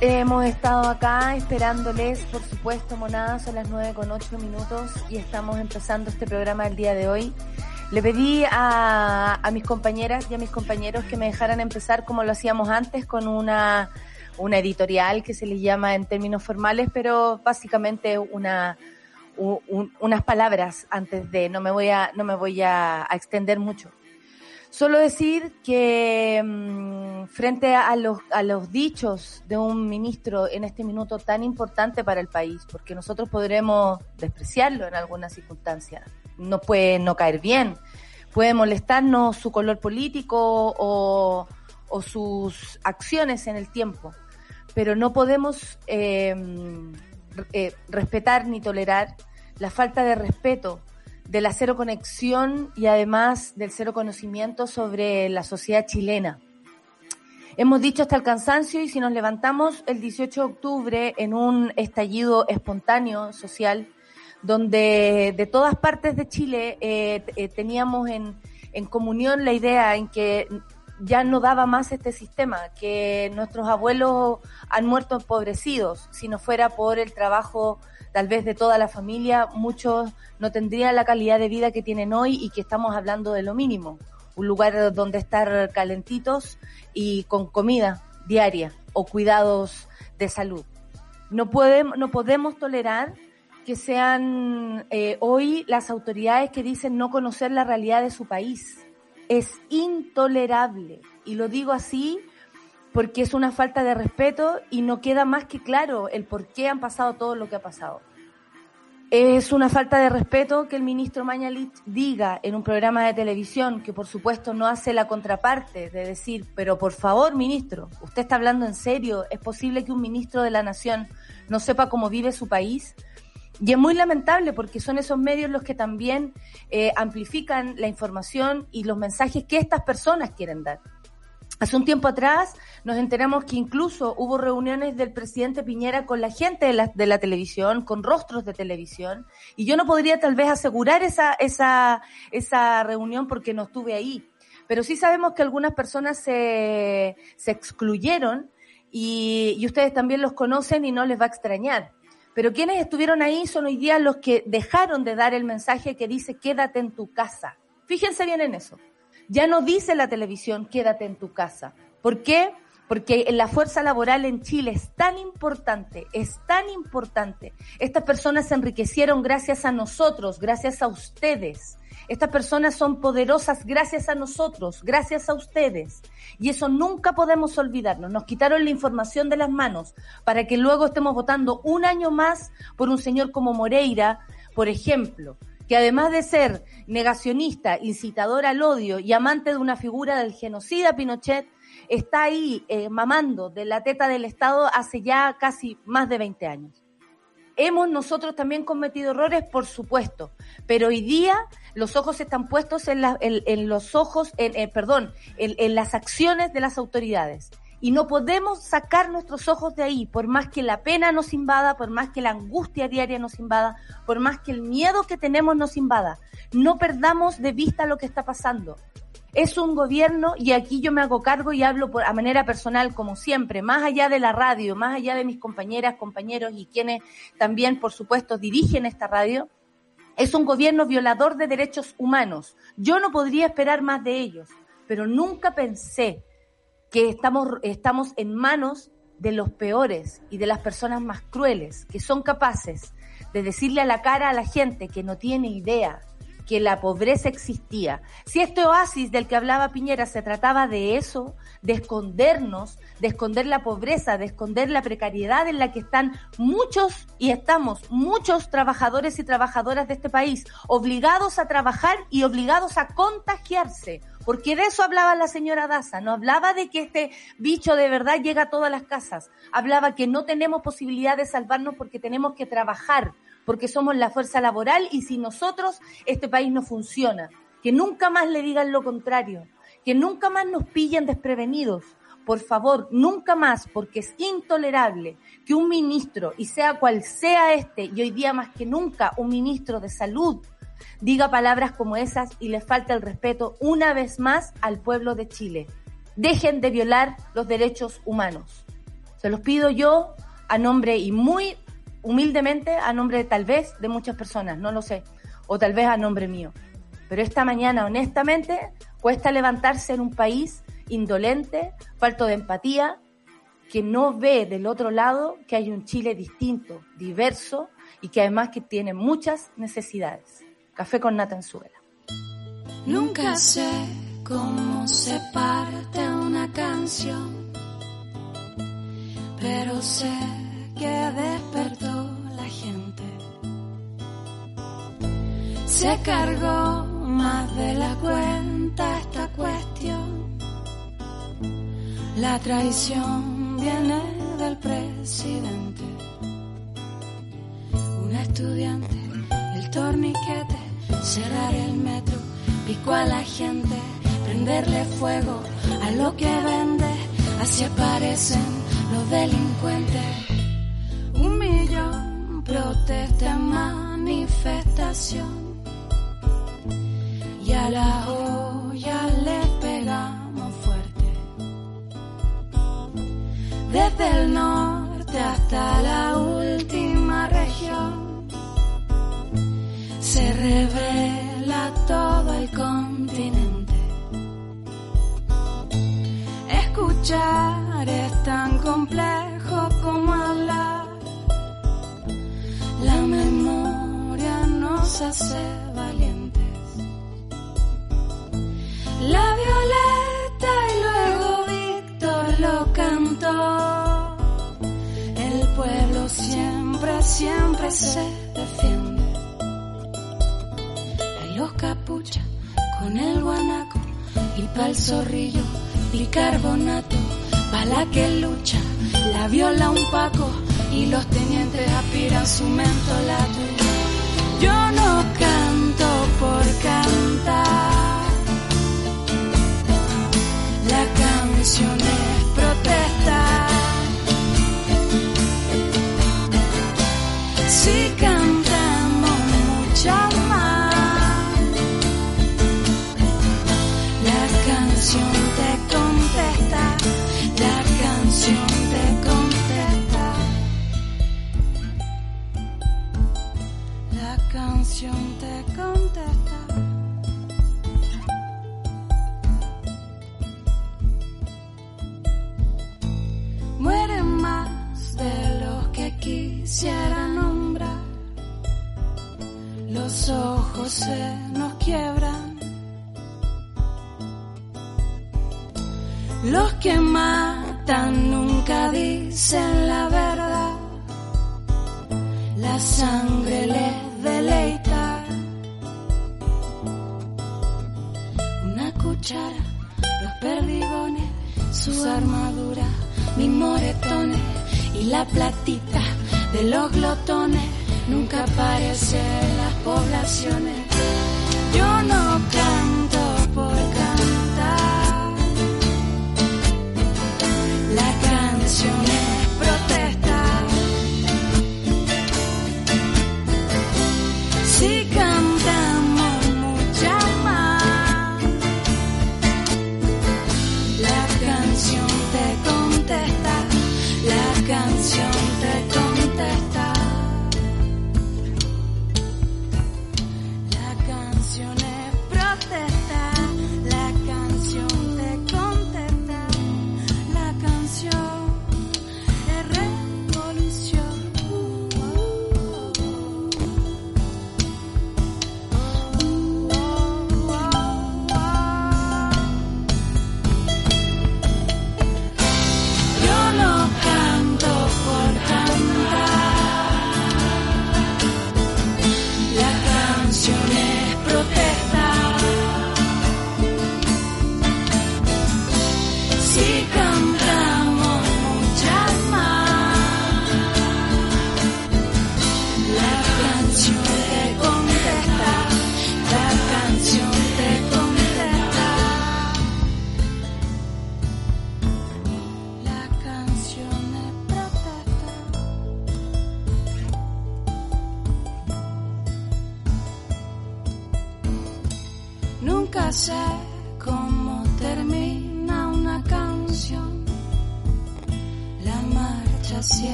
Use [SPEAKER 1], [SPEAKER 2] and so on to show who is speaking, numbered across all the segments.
[SPEAKER 1] hemos estado acá esperándoles, por supuesto, monadas, son las 9 con 8 minutos y estamos empezando este programa el día de hoy. Le pedí a, a mis compañeras y a mis compañeros que me dejaran empezar como lo hacíamos antes con una, una editorial que se les llama en términos formales, pero básicamente una, un- unas palabras antes de, no me voy a, no me voy a extender mucho. Solo decir que mm, frente a los, a los dichos de un ministro en este minuto tan importante para el país, porque nosotros podremos despreciarlo en alguna circunstancia, no puede no caer bien, puede molestarnos su color político o, sus acciones en el tiempo, pero no podemos eh, eh, respetar ni tolerar la falta de respeto de la cero conexión y además del cero conocimiento sobre la sociedad chilena. Hemos dicho hasta el cansancio y si nos levantamos el 18 de octubre en un estallido espontáneo social, donde de todas partes de Chile eh, eh, teníamos en, en comunión la idea en que ya no daba más este sistema, que nuestros abuelos han muerto empobrecidos, si no fuera por el trabajo tal vez de toda la familia, muchos no tendrían la calidad de vida que tienen hoy y que estamos hablando de lo mínimo. Un lugar donde estar calentitos y con comida diaria o cuidados de salud. No podemos, no podemos tolerar que sean eh, hoy las autoridades que dicen no conocer la realidad de su país. Es intolerable. Y lo digo así porque es una falta de respeto y no queda más que claro el por qué han pasado todo lo que ha pasado. Es una falta de respeto que el ministro Mañalich diga en un programa de televisión que por supuesto no hace la contraparte de decir, pero por favor ministro, usted está hablando en serio, ¿es posible que un ministro de la nación no sepa cómo vive su país? Y es muy lamentable porque son esos medios los que también eh, amplifican la información y los mensajes que estas personas quieren dar. Hace un tiempo atrás nos enteramos que incluso hubo reuniones del presidente Piñera con la gente de la, de la televisión, con rostros de televisión, y yo no podría tal vez asegurar esa, esa, esa reunión porque no estuve ahí. Pero sí sabemos que algunas personas se, se excluyeron y, y ustedes también los conocen y no les va a extrañar. Pero quienes estuvieron ahí son hoy día los que dejaron de dar el mensaje que dice quédate en tu casa. Fíjense bien en eso. Ya no dice la televisión quédate en tu casa. ¿Por qué? Porque la fuerza laboral en Chile es tan importante, es tan importante. Estas personas se enriquecieron gracias a nosotros, gracias a ustedes. Estas personas son poderosas gracias a nosotros, gracias a ustedes. Y eso nunca podemos olvidarnos. Nos quitaron la información de las manos para que luego estemos votando un año más por un señor como Moreira, por ejemplo, que además de ser negacionista, incitador al odio y amante de una figura del genocida Pinochet, está ahí eh, mamando de la teta del Estado hace ya casi más de 20 años. Hemos nosotros también cometido errores, por supuesto, pero hoy día los ojos están puestos en, en- los ojos, en, eh, perdón, en, en las acciones de las autoridades. Y no podemos sacar nuestros ojos de ahí, por más que la pena nos invada, por más que la angustia diaria nos invada, por más que el miedo que tenemos nos invada. No perdamos de vista lo que está pasando. Es un gobierno, y aquí yo me hago cargo y hablo a manera personal, como siempre, más allá de la radio, más allá de mis compañeras, compañeros y quienes también, por supuesto, dirigen esta radio, es un gobierno violador de derechos humanos. Yo no podría esperar más de ellos, pero nunca pensé que estamos, estamos en manos de los peores y de las personas más crueles, que son capaces de decirle a la cara a la gente que no tiene idea que la pobreza existía. Si este oasis del que hablaba Piñera se trataba de eso, de escondernos, de esconder la pobreza, de esconder la precariedad en la que están muchos y estamos muchos trabajadores y trabajadoras de este país, obligados a trabajar y obligados a contagiarse. Porque de eso hablaba la señora Daza, no hablaba de que este bicho de verdad llega a todas las casas, hablaba que no tenemos posibilidad de salvarnos porque tenemos que trabajar, porque somos la fuerza laboral y si nosotros, este país no funciona. Que nunca más le digan lo contrario, que nunca más nos pillen desprevenidos. Por favor, nunca más, porque es intolerable que un ministro, y sea cual sea este, y hoy día más que nunca un ministro de salud, diga palabras como esas y le falta el respeto una vez más al pueblo de Chile. Dejen de violar los derechos humanos. Se los pido yo a nombre y muy humildemente a nombre tal vez de muchas personas, no lo sé, o tal vez a nombre mío. Pero esta mañana, honestamente, cuesta levantarse en un país indolente, falto de empatía, que no ve del otro lado que hay un Chile distinto, diverso y que además que tiene muchas necesidades. Café con nata en suela.
[SPEAKER 2] Nunca sé cómo se parte una canción, pero sé que despertó la gente. Se cargó más de la cuenta esta cuestión. La traición viene del presidente. Un estudiante, el torniquete, cerrar el metro, pico a la gente, prenderle fuego a lo que vende, así aparecen los delincuentes un millón protesta manifestación. Y a la olla le pegamos fuerte. Desde el norte hasta la última región se revela todo el continente. Escuchar es tan complejo como hablar la memoria nos hace valientes. La violeta y luego Víctor lo cantó. El pueblo siempre, siempre se defiende. Y los capuchas con el guanaco y pa'l zorrillo bicarbonato. Pa' la que lucha, la viola un paco y los tenientes aspiran su mentolato. Yo no canto por cantar,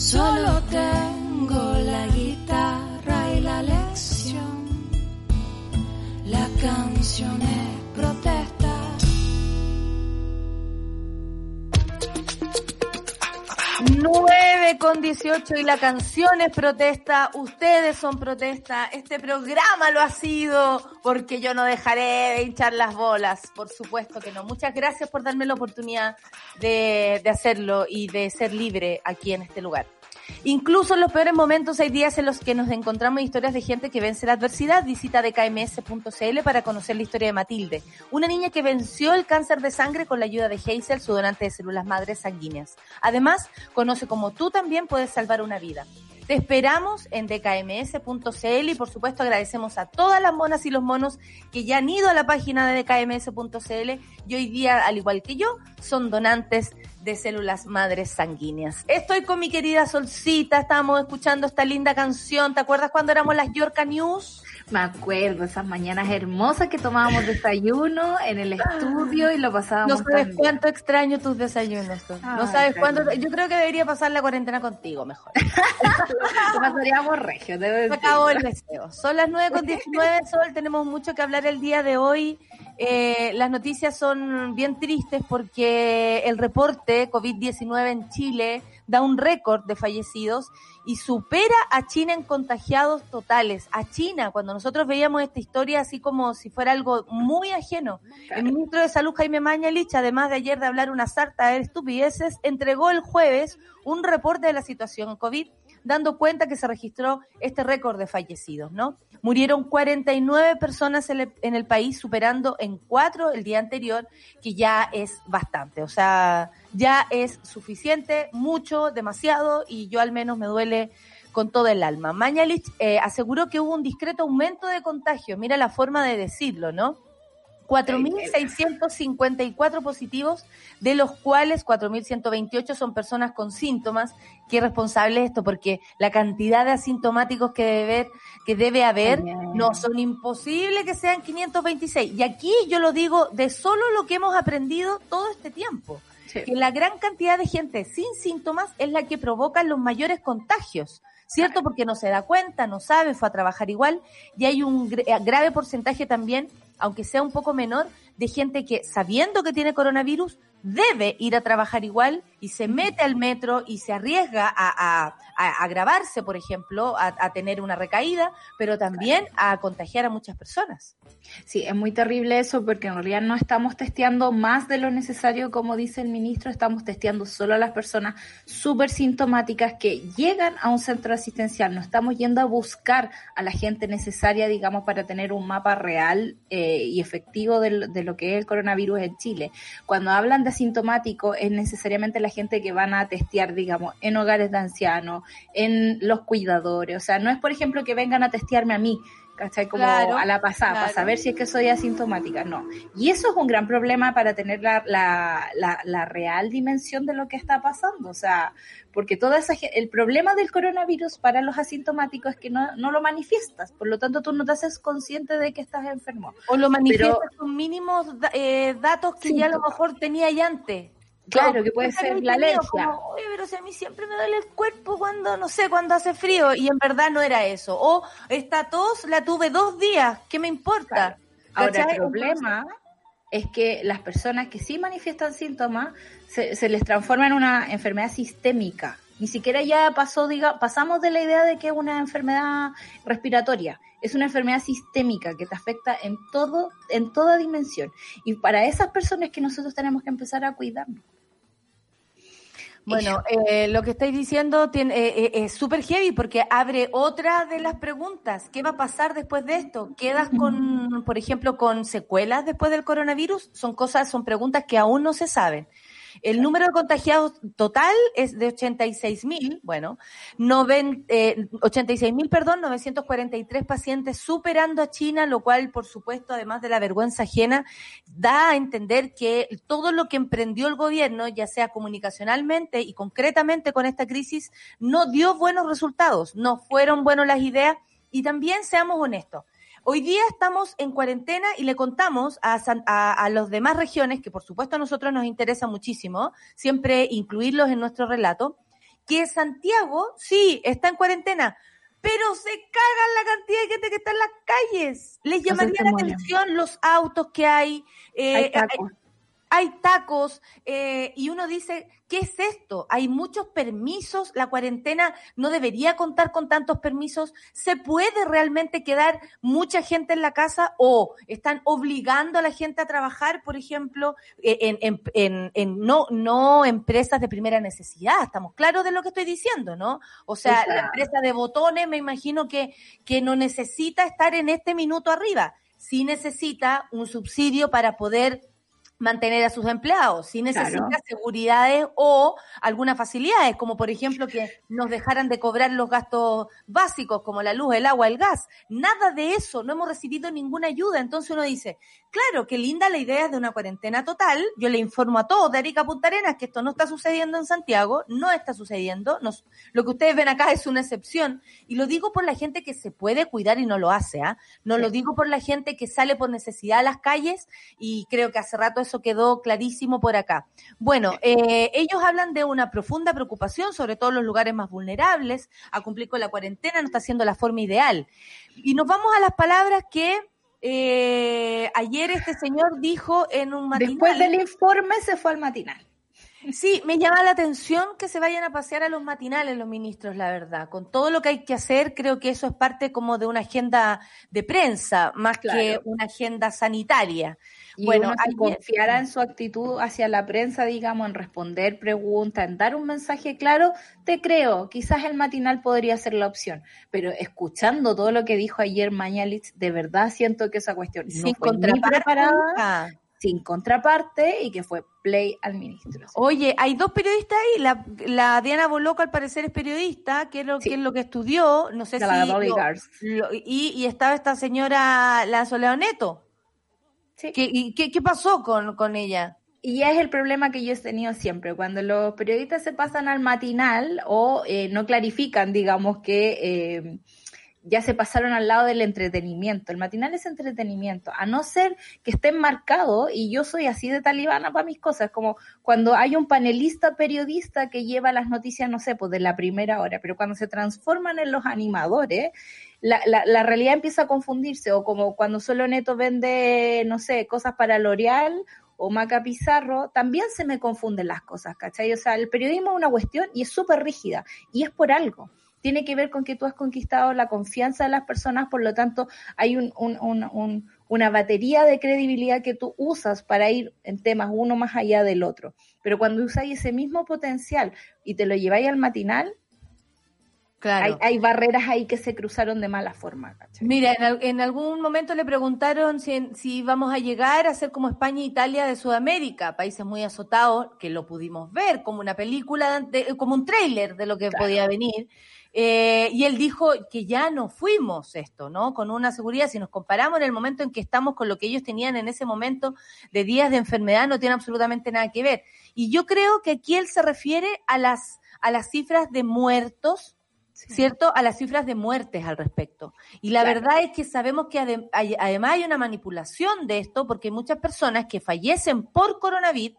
[SPEAKER 2] Solo tengo la guitarra y la lección. La canción es
[SPEAKER 1] con 18 y la canción es protesta, ustedes son protesta, este programa lo ha sido porque yo no dejaré de hinchar las bolas, por supuesto que no. Muchas gracias por darme la oportunidad de, de hacerlo y de ser libre aquí en este lugar. Incluso en los peores momentos hay días en los que nos encontramos historias de gente que vence la adversidad. Visita dkms.cl para conocer la historia de Matilde, una niña que venció el cáncer de sangre con la ayuda de Hazel, su donante de células madres sanguíneas. Además, conoce cómo tú también puedes salvar una vida. Te esperamos en dkms.cl y por supuesto agradecemos a todas las monas y los monos que ya han ido a la página de dkms.cl y hoy día, al igual que yo, son donantes de células madres sanguíneas. Estoy con mi querida Solcita, estábamos escuchando esta linda canción. ¿Te acuerdas cuando éramos las Yorka News?
[SPEAKER 3] Me acuerdo, esas mañanas hermosas que tomábamos desayuno en el estudio y lo
[SPEAKER 1] No
[SPEAKER 3] pasábamos
[SPEAKER 1] sabes
[SPEAKER 3] tan
[SPEAKER 1] cuánto extraño tus desayunos. No
[SPEAKER 3] Ay,
[SPEAKER 1] sabes cuánto. Yo creo que debería pasar la cuarentena contigo mejor.
[SPEAKER 3] Lo pasaríamos regio, debo
[SPEAKER 1] Se
[SPEAKER 3] decir.
[SPEAKER 1] acabó el deseo. Son las 9 con 19, Sol. Tenemos mucho que hablar el día de hoy. Eh, las noticias son bien tristes porque el reporte COVID-19 en Chile da un récord de fallecidos y supera a China en contagiados totales. A China, cuando nosotros veíamos esta historia así como si fuera algo muy ajeno. El ministro de Salud, Jaime Mañalich, además de ayer de hablar una sarta de estupideces, entregó el jueves un reporte de la situación COVID dando cuenta que se registró este récord de fallecidos, ¿no? Murieron 49 personas en el, en el país, superando en cuatro el día anterior, que ya es bastante, o sea, ya es suficiente, mucho, demasiado, y yo al menos me duele con todo el alma. Mañalich eh, aseguró que hubo un discreto aumento de contagio, mira la forma de decirlo, ¿no? 4.654 positivos, de los cuales 4.128 son personas con síntomas. Qué responsable esto, porque la cantidad de asintomáticos que debe, haber- que debe haber no son imposibles que sean 526. Y aquí yo lo digo de solo lo que hemos aprendido todo este tiempo.
[SPEAKER 3] Sí.
[SPEAKER 1] Que la gran cantidad de gente sin síntomas es la que provoca los mayores contagios. ¿Cierto? Porque no se da cuenta, no sabe, fue a trabajar igual. Y hay un eh, grave porcentaje también, aunque sea un poco menor, de gente que sabiendo que tiene coronavirus debe ir a trabajar igual y se mete al metro y se arriesga a, a, a agravarse, por ejemplo, a, a tener una recaída, pero también a contagiar a muchas personas.
[SPEAKER 3] Sí, es muy terrible eso porque en realidad no estamos testeando más de lo necesario, como dice el ministro, estamos testeando solo a las personas súper sintomáticas que llegan a un centro asistencial, no estamos yendo a buscar a la gente necesaria, digamos, para tener un mapa real eh, y efectivo de, lo- de lo que es el coronavirus en Chile. Cuando hablan de asintomático, es necesariamente la gente que van a testear, digamos, en hogares de ancianos, en los cuidadores, o sea, no es, por ejemplo, que vengan a testearme a mí, ¿cachai? Como
[SPEAKER 1] Claro,
[SPEAKER 3] a la pasada, para saber si es que soy asintomática, no. Y eso es un gran problema para tener la, la, la, la real dimensión de lo que está pasando, o sea, porque toda esa, el problema del coronavirus para los asintomáticos es que no, no lo manifiestas, por lo tanto tú no te haces consciente de que estás enfermo.
[SPEAKER 1] O lo manifiestas con mínimos eh, datos que ya a lo
[SPEAKER 3] Síntomas.
[SPEAKER 1] mejor tenía ya antes.
[SPEAKER 3] Claro, que puede ser la alergia.
[SPEAKER 1] como, Oye, pero si a mí siempre me duele el cuerpo cuando, no sé, cuando hace frío. Y en verdad no era eso. O esta tos la tuve dos días. ¿Qué me importa?
[SPEAKER 3] Ahora, el problema es que las personas que sí manifiestan síntomas se, se les transforma en una enfermedad sistémica. Ni siquiera ya pasó, diga, pasamos de la idea de que es una enfermedad respiratoria. Es una enfermedad sistémica que te afecta en todo, en toda dimensión. Y para esas personas que nosotros tenemos que empezar a cuidarnos.
[SPEAKER 1] Bueno, eh, lo que estáis diciendo tiene, eh, eh, es súper heavy porque abre otra de las preguntas. ¿Qué va a pasar después de esto? ¿Quedas con, por ejemplo, con secuelas después del coronavirus? Son cosas, son preguntas que aún no se saben. El número de contagiados total es de 86 mil, bueno, eh, 86 mil, perdón, 943 pacientes superando a China, lo cual, por supuesto, además de la vergüenza ajena, da a entender que todo lo que emprendió el gobierno, ya sea comunicacionalmente y concretamente con esta crisis, no dio buenos resultados, no fueron buenas las ideas y también seamos honestos. Hoy día estamos en cuarentena y le contamos a, a, a las demás regiones, que por supuesto a nosotros nos interesa muchísimo, siempre incluirlos en nuestro relato, que Santiago sí está en cuarentena, pero se cagan la cantidad de gente que está en las calles. Les llamaría la atención los autos que hay.
[SPEAKER 3] Eh, hay tacos
[SPEAKER 1] hay tacos eh, y uno dice, ¿qué es esto? Hay muchos permisos, la cuarentena no debería contar con tantos permisos, ¿se puede realmente quedar mucha gente en la casa o están obligando a la gente a trabajar, por ejemplo, eh, en, en, en, en no, no empresas de primera necesidad? Estamos claros de lo que estoy diciendo, ¿no? O sea, la empresa de botones me imagino que, que no necesita estar en este minuto arriba, sí necesita un subsidio para poder mantener a sus empleados, si necesita seguridades o algunas facilidades, como por ejemplo que nos dejaran de cobrar los gastos básicos como la luz, el agua, el gas. Nada de eso, no hemos recibido ninguna ayuda. Entonces uno dice, claro, qué linda la idea de una cuarentena total. Yo le informo a todos de Arica Punta Arenas que esto no está sucediendo en Santiago, no está sucediendo. Nos, lo que ustedes ven acá es una excepción. Y lo digo por la gente que se puede cuidar y no lo hace. ¿ah? No lo digo por la gente que sale por necesidad a las calles y creo que hace rato eso quedó clarísimo por acá. Bueno, eh, ellos hablan de una profunda preocupación, sobre todo en los lugares más vulnerables, a cumplir con la cuarentena no está siendo la forma ideal. Y nos vamos a las palabras que eh, ayer este señor dijo en un matinal.
[SPEAKER 3] Después del informe se fue al matinal.
[SPEAKER 1] Sí, me llama la atención que se vayan a pasear a los matinales los ministros, la verdad. Con todo lo que hay que hacer, creo que eso es parte como de una agenda de prensa, más que una agenda sanitaria.
[SPEAKER 3] Y bueno, si confiara en su actitud hacia la prensa, digamos, en responder preguntas, en dar un mensaje claro, te creo, quizás el matinal podría ser la opción. Pero escuchando todo lo que dijo ayer Mañalich, de verdad siento que esa cuestión no fue ni preparada sin contraparte y que fue play al ministro.
[SPEAKER 1] Oye, hay dos periodistas ahí, la, la Diana Boloco al parecer es periodista, que es lo, que, es lo que estudió, no sé si... y, y estaba esta señora, la Soledad Neto. Sí. ¿Qué, y, qué, qué pasó con, con ella?
[SPEAKER 3] Y es el problema que yo he tenido siempre, cuando los periodistas se pasan al matinal o eh, no clarifican, digamos, que... Eh, ya se pasaron al lado del entretenimiento. El matinal es entretenimiento, a no ser que esté marcado, y yo soy así de talibana para mis cosas, como cuando hay un panelista periodista que lleva las noticias, no sé, pues de la primera hora, pero cuando se transforman en los animadores, la, la, la realidad empieza a confundirse, o como cuando solo Neto vende, no sé, cosas para L'Oreal o Maca Pizarro, también se me confunden las cosas, ¿cachai? O sea, el periodismo es una cuestión y es súper rígida, y es por algo tiene que ver con que tú has conquistado la confianza de las personas, por lo tanto hay un, un, un, una batería de credibilidad que tú usas para ir en temas uno más allá del otro. Pero cuando usáis ese mismo potencial y te lo lleváis al matinal, Claro. Hay, hay, barreras ahí que se cruzaron de mala forma.
[SPEAKER 1] ¿cachai? Mira, en, en, algún momento le preguntaron si, si vamos a llegar a ser como España e Italia de Sudamérica, países muy azotados, que lo pudimos ver como una película, de, como un tráiler de lo que claro. podía venir. Eh, y él dijo que ya no fuimos esto, ¿no? Con una seguridad, si nos comparamos en el momento en que estamos con lo que ellos tenían en ese momento de días de enfermedad, no tiene absolutamente nada que ver. Y yo creo que aquí él se refiere a las, a las cifras de muertos, sí. ¿cierto? A las cifras de muertes al respecto. Y la claro. verdad es que sabemos que adem hay, además hay una manipulación de esto porque hay muchas personas que fallecen por coronavirus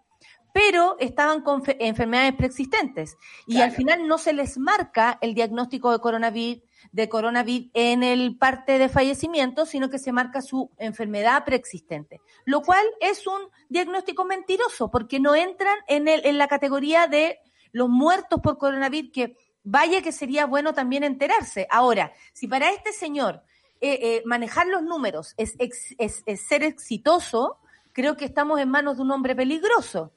[SPEAKER 1] pero estaban con enfermedades preexistentes y claro. al final no se les marca el diagnóstico de coronavirus de coronavirus en el parte de fallecimiento, sino que se marca su enfermedad preexistente, lo cual es un diagnóstico mentiroso porque no entran en, el, en la categoría de los muertos por coronavirus, que vaya que sería bueno también enterarse. Ahora, si para este señor eh, eh, manejar los números es, es, es ser exitoso, creo que estamos en manos de un hombre peligroso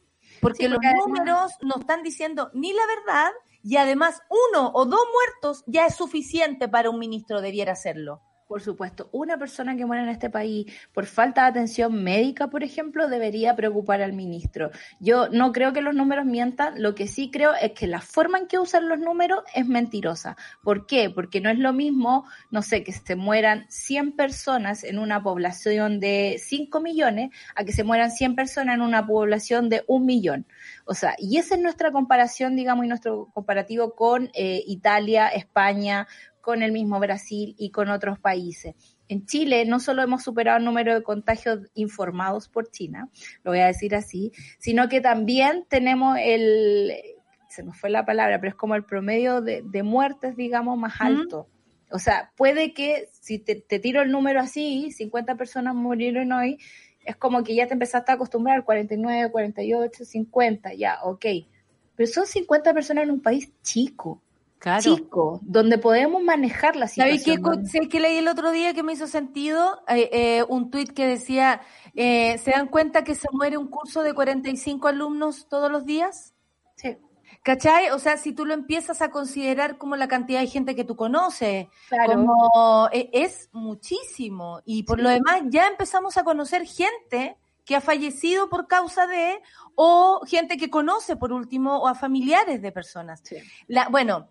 [SPEAKER 1] porque, sí, porque los números no están diciendo ni la verdad y además uno o dos muertos ya es suficiente para un ministro debiera hacerlo.
[SPEAKER 3] Por supuesto, una persona que muere en este país por falta de atención médica, por ejemplo, debería preocupar al ministro. Yo no creo que los números mientan, lo que sí creo es que la forma en que usan los números es mentirosa. ¿Por qué? Porque no es lo mismo, no sé, que se mueran 100 personas en una población de 5 millones a que se mueran 100 personas en una población de un millón. O sea, y esa es nuestra comparación, digamos, y nuestro comparativo con eh, Italia, España, con el mismo Brasil y con otros países. En Chile no solo hemos superado el número de contagios informados por China, lo voy a decir así, sino que también tenemos el, se nos fue la palabra, pero es como el promedio de, muertes, digamos, más alto. O sea, puede que si te, te, tiro el número así, 50 personas murieron hoy, es como que ya te empezaste a acostumbrar, 49, 48, 50, ya, ok. Pero son 50 personas en un país chico chico, donde podemos manejar la situación.
[SPEAKER 1] ¿Sabes qué, que leí el otro día que me hizo sentido? Eh, eh, un tuit que decía, eh, ¿se dan cuenta que se muere un curso de 45 alumnos todos los días?
[SPEAKER 3] Sí.
[SPEAKER 1] ¿Cachai? O sea, si tú lo empiezas a considerar como la cantidad de gente que tú conoces, como es muchísimo. Y por lo demás, ya empezamos a conocer gente que ha fallecido por causa de, o gente que conoce por último, o a familiares de personas. La, bueno,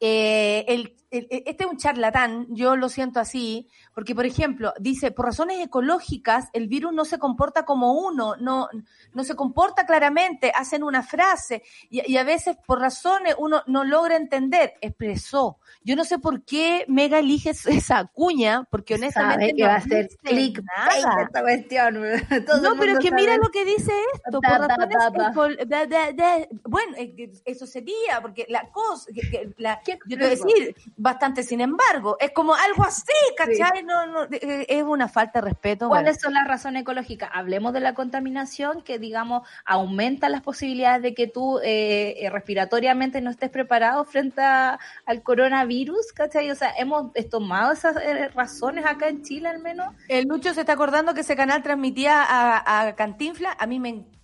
[SPEAKER 1] eh, el, este es un charlatán, yo lo siento así, porque por ejemplo, dice, por razones ecológicas, el virus no se comporta como uno, no, no se comporta claramente, hacen una frase y, a veces por razones uno no logra entender, expresó. Yo no sé por qué Mega elige esa cuña, porque honestamente
[SPEAKER 3] que va a ser clic esta cuestión.
[SPEAKER 1] no, pero es que mira lo que dice esto, por razones bueno, eso sería, porque la cosa, la, yo te voy a decir, bastante sin embargo, es como algo así, ¿cachai? No, no, eh, es una falta de respeto.
[SPEAKER 3] ¿Cuáles son las razones ecológicas? Hablemos de la contaminación que, digamos, aumenta las posibilidades de que tú eh, eh, respiratoriamente no estés preparado frente al coronavirus, ¿cachai? O sea, hemos tomado esas razones acá en Chile al menos.
[SPEAKER 1] El Lucho se está acordando que ese canal transmitía a, a Cantinfla, a mí me encanta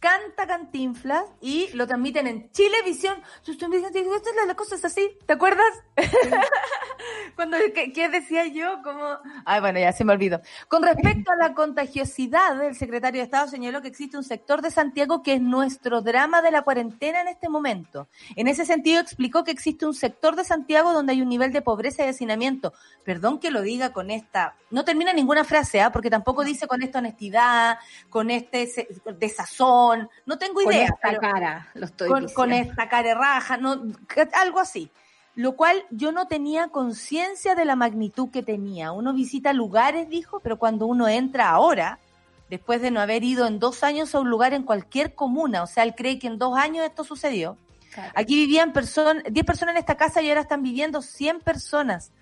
[SPEAKER 1] Cantinflas y lo transmiten en Chilevisión. La cosa es así, ¿te acuerdas? Cuando, ¿qué, decía yo? Como, ay, bueno, ya se me olvidó. Con respecto a la contagiosidad, el secretario de Estado señaló que existe un sector de Santiago que es nuestro drama de la cuarentena en este momento. En ese sentido, explicó que existe un sector de Santiago donde hay un nivel de pobreza y hacinamiento. Perdón que lo diga con esta, no termina ninguna frase, ¿ah? porque tampoco dice con esta honestidad, con este desazón, no tengo idea.
[SPEAKER 3] Con esta cara, lo estoy
[SPEAKER 1] con, con esta cara raja, no, algo así lo cual yo no tenía conciencia de la magnitud que tenía. Uno visita lugares, dijo, pero cuando uno entra ahora, después de no haber ido en dos años a un lugar en cualquier comuna, o sea, él cree que en dos años esto sucedió. Aquí vivían personas, 10 personas en esta casa y ahora están viviendo 100 personas.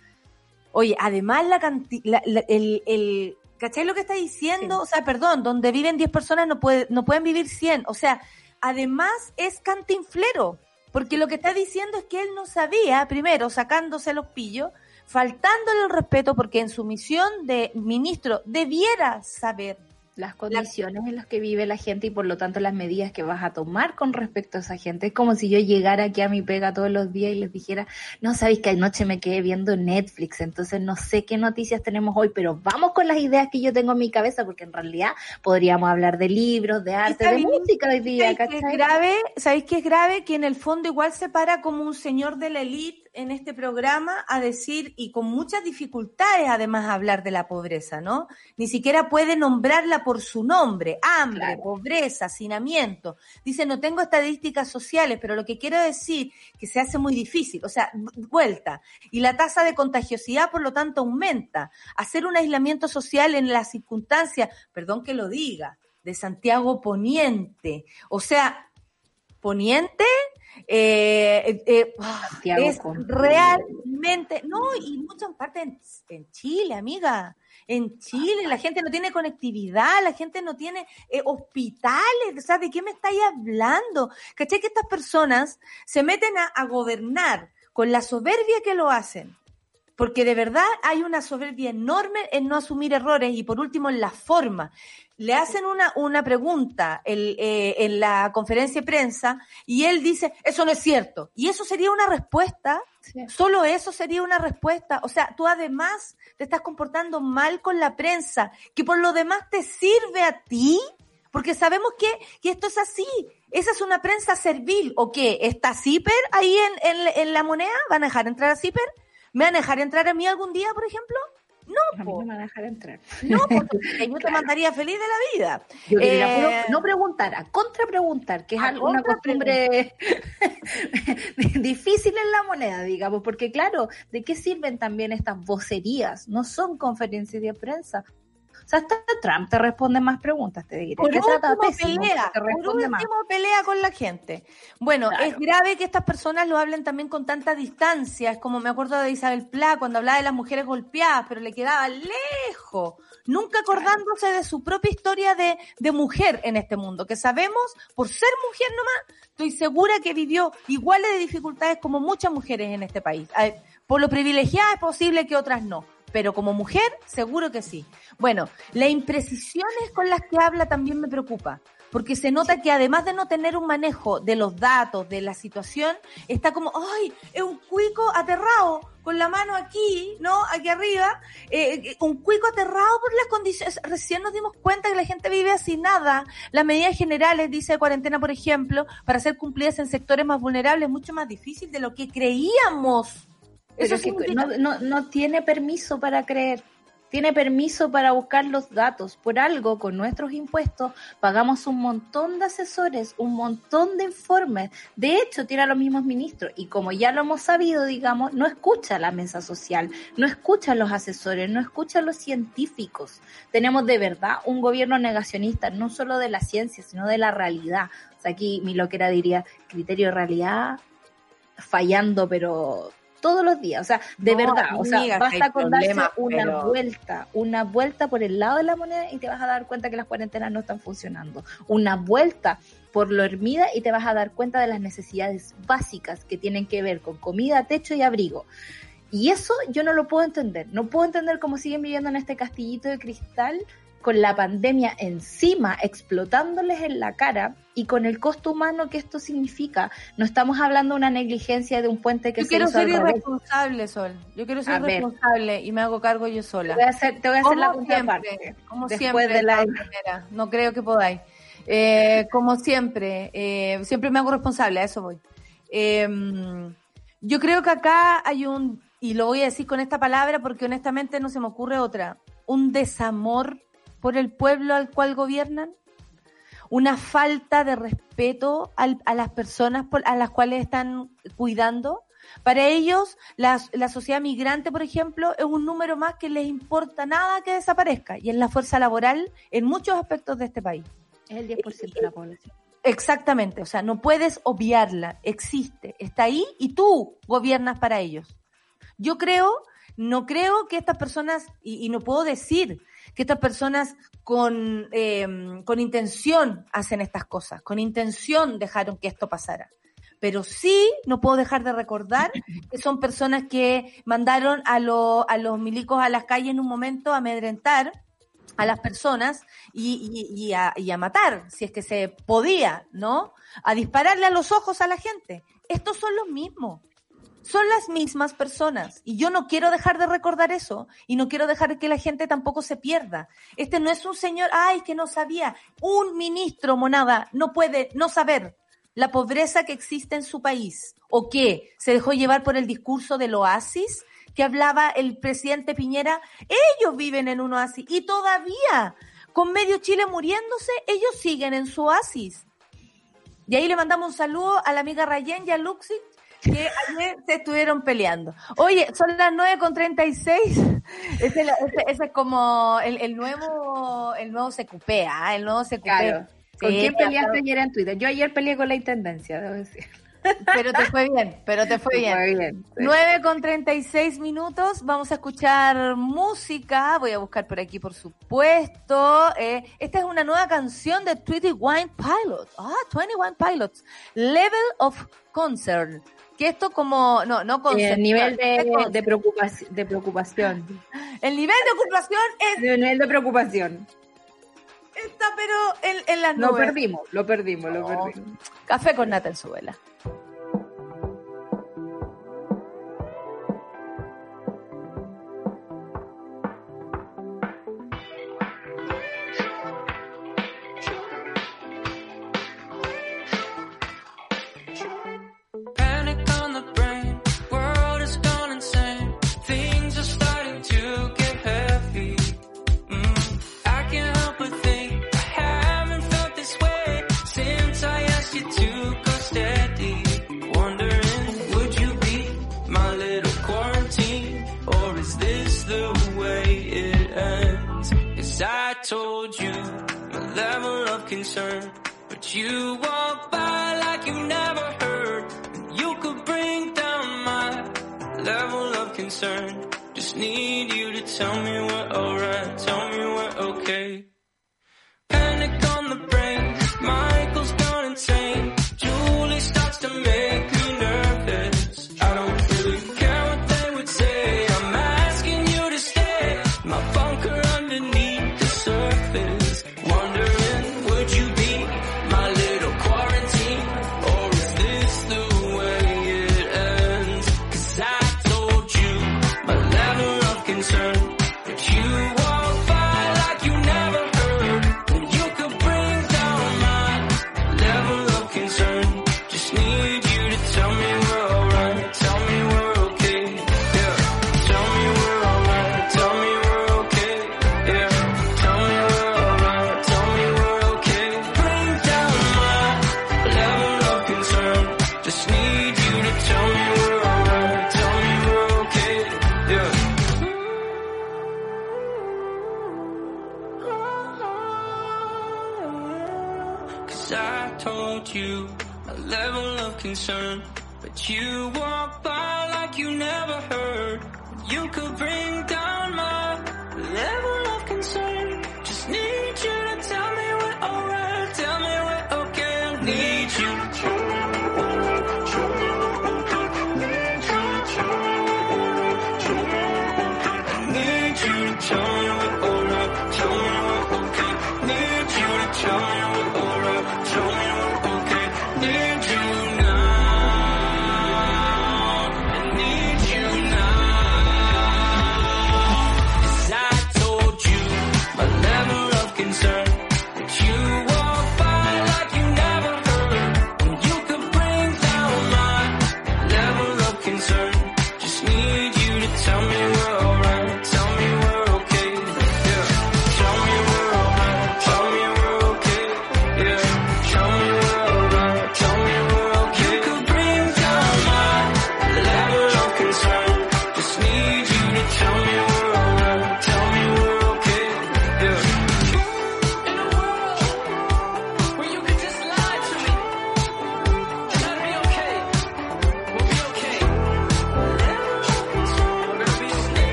[SPEAKER 1] Oye, además la cantidad, el, el, ¿cachai lo que está diciendo? O sea, perdón, donde viven 10 personas no, puede, no pueden vivir 100. O sea, además es cantinflero. Porque lo que está diciendo es que él no sabía, primero, sacándose los pillos, faltándole el respeto, porque en su misión de ministro debiera saber
[SPEAKER 3] las condiciones en las que vive la gente y por lo tanto las medidas que vas a tomar con respecto a esa gente. Es como si yo llegara aquí a mi pega todos los días y les dijera, no sabéis que anoche me quedé viendo Netflix, entonces no sé qué noticias tenemos hoy, pero vamos con las ideas que yo tengo en mi cabeza, porque en realidad podríamos hablar de libros, de arte, de música hoy día.
[SPEAKER 1] ¿Sabéis que es grave? ¿Sabéis que es grave? Que en el fondo igual se para como un señor de la élite en este programa a decir, y con muchas dificultades además a hablar de la pobreza, ¿no? Ni siquiera puede nombrarla por su nombre, hambre, pobreza, hacinamiento. Dice, no tengo estadísticas sociales, pero lo que quiero decir que se hace muy difícil, o sea, vuelta. Y la tasa de contagiosidad, por lo tanto, aumenta. Hacer un aislamiento social en las circunstancias, perdón que lo diga, de Santiago Poniente. O sea, Poniente eh, eh, es realmente, no, y muchas partes en, Chile, amiga. En Chile la gente no tiene conectividad, la gente no tiene eh, hospitales, ¿sabes de qué me estáis hablando? ¿Caché que estas personas se meten a, a gobernar con la soberbia que lo hacen? Porque de verdad hay una soberbia enorme en no asumir errores y por último en la forma. Le hacen una, una pregunta el, eh, en la conferencia de prensa y él dice, eso no es cierto. Y eso sería una respuesta, solo eso sería una respuesta. O sea, tú además te estás comportando mal con la prensa, que por lo demás te sirve a ti, porque sabemos que, que esto es así. Esa es una prensa servil. ¿O qué? ¿Está Zipper ahí en, en, en la moneda? ¿Van a dejar entrar a Zipper? ¿Me van a dejar entrar a mí algún día, por ejemplo? No,
[SPEAKER 3] no me van a dejar entrar.
[SPEAKER 1] No, porque yo te mandaría feliz de la vida.
[SPEAKER 3] Yo eh, no preguntar, a contrapreguntar, que es una costumbre difícil en la moneda, digamos, porque claro, ¿de qué sirven también estas vocerías? No son conferencias de prensa, o sea, hasta Trump te responde más preguntas, te diré.
[SPEAKER 1] Por último, pelea, por último pelea con la gente. Bueno, es grave que estas personas lo hablen también con tanta distancia. Es como me acuerdo de Isabel Pla cuando hablaba de las mujeres golpeadas, pero le quedaba lejos. Nunca acordándose de su propia historia de, de mujer en este mundo, que sabemos, por ser mujer nomás, estoy segura que vivió iguales de dificultades como muchas mujeres en este país. Por lo privilegiada es posible que otras no pero como mujer, seguro que sí. Bueno, las imprecisiones con las que habla también me preocupa, porque se nota que además de no tener un manejo de los datos, de la situación, está como, ay, es un cuico aterrado, con la mano aquí, ¿no? Aquí arriba, eh, eh, un cuico aterrado por las condiciones. Recién nos dimos cuenta que la gente vive así nada. Las medidas generales, dice de cuarentena, por ejemplo, para ser cumplidas en sectores más vulnerables, es mucho más difícil de lo que creíamos.
[SPEAKER 3] Eso que no, no, no tiene permiso para creer tiene permiso para buscar los datos. Por algo, con nuestros impuestos, pagamos un montón de asesores, un montón de informes. De hecho, tiene a los mismos ministros. Y como ya lo hemos sabido, digamos, no escucha la mesa social, no escucha a los asesores, no escucha a los científicos. Tenemos de verdad un gobierno negacionista, no solo de la ciencia, sino de la realidad. O sea, aquí mi loquera diría, criterio de realidad fallando, pero todos los días. O sea, de verdad, o sea, basta con darse una vuelta, una vuelta por el lado de la moneda y te vas a dar cuenta que las cuarentenas no están funcionando. Una vuelta por lo hermida y te vas a dar cuenta de las necesidades básicas que tienen que ver con comida, techo y abrigo. Y eso yo no lo puedo entender. No puedo entender cómo siguen viviendo en este castillito de cristal con la pandemia encima explotándoles en la cara y con el costo humano que esto significa. No estamos hablando de una negligencia de un puente que
[SPEAKER 1] yo quiero ser irresponsable, Sol. Yo quiero ser responsable y me hago cargo yo sola. Te voy a hacer, voy a hacer la siempre, Como siempre, de la manera. No creo que podáis. Eh, como siempre, eh, siempre me hago responsable, a eso voy. Em, yo creo que acá hay un, y lo voy a decir con esta palabra porque honestamente no se me ocurre otra, un desamor por el pueblo al cual gobiernan? ¿Una falta de respeto a las personas a las cuales están cuidando? Para ellos, la, sociedad migrante, por ejemplo, es un número más que les importa nada que desaparezca y es la fuerza laboral en muchos aspectos de este país.
[SPEAKER 3] Es el 10% de la población.
[SPEAKER 1] Exactamente, o sea, no puedes obviarla, existe, está ahí y tú gobiernas para ellos. Yo creo, no creo que estas personas, y no puedo decir que estas personas con, eh, con intención hacen estas cosas, con intención dejaron que esto pasara. Pero sí, no puedo dejar de recordar que son personas que mandaron a, a los milicos a las calles en un momento a amedrentar a las personas y, y, a, y, a, matar, si es que se podía, ¿no? A dispararle a los ojos a la gente. Estos son los mismos son las mismas personas. Y yo no quiero dejar de recordar eso y no quiero dejar que la gente tampoco se pierda. Este no es un señor, ay, que no sabía. Un ministro, monada, no puede no saber la pobreza que existe en su país o que se dejó llevar por el discurso del oasis que hablaba el presidente Piñera. Ellos viven en un oasis y todavía, con medio Chile muriéndose, ellos siguen en su oasis. Y ahí le mandamos un saludo a la amiga Rayen y a Luxi, que ayer se estuvieron peleando. Oye, son las 9.36. Ese, ese, ese es como el, el, nuevo el nuevo CQP, ¿ah? El nuevo CQP. Claro.
[SPEAKER 3] ¿Con quién peleaste ayer en Twitter? Yo ayer peleé con la Intendencia, debo decir.
[SPEAKER 1] Pero te fue bien, pero te fue bien. Fue bien 9 con 36 minutos, vamos a escuchar música, voy a buscar por aquí por supuesto. Eh, esta es una nueva canción de 21 Pilots, ah, 21 Pilots, Level of Concern.
[SPEAKER 4] Que esto como, no, no con
[SPEAKER 3] el nivel de, de, preocupación, de preocupación.
[SPEAKER 4] El nivel de ocupación es...
[SPEAKER 3] El nivel de preocupación.
[SPEAKER 4] Está pero en, en las nubes.
[SPEAKER 3] Lo perdimos, lo perdimos, lo perdimos.
[SPEAKER 4] Café con nata en su vela.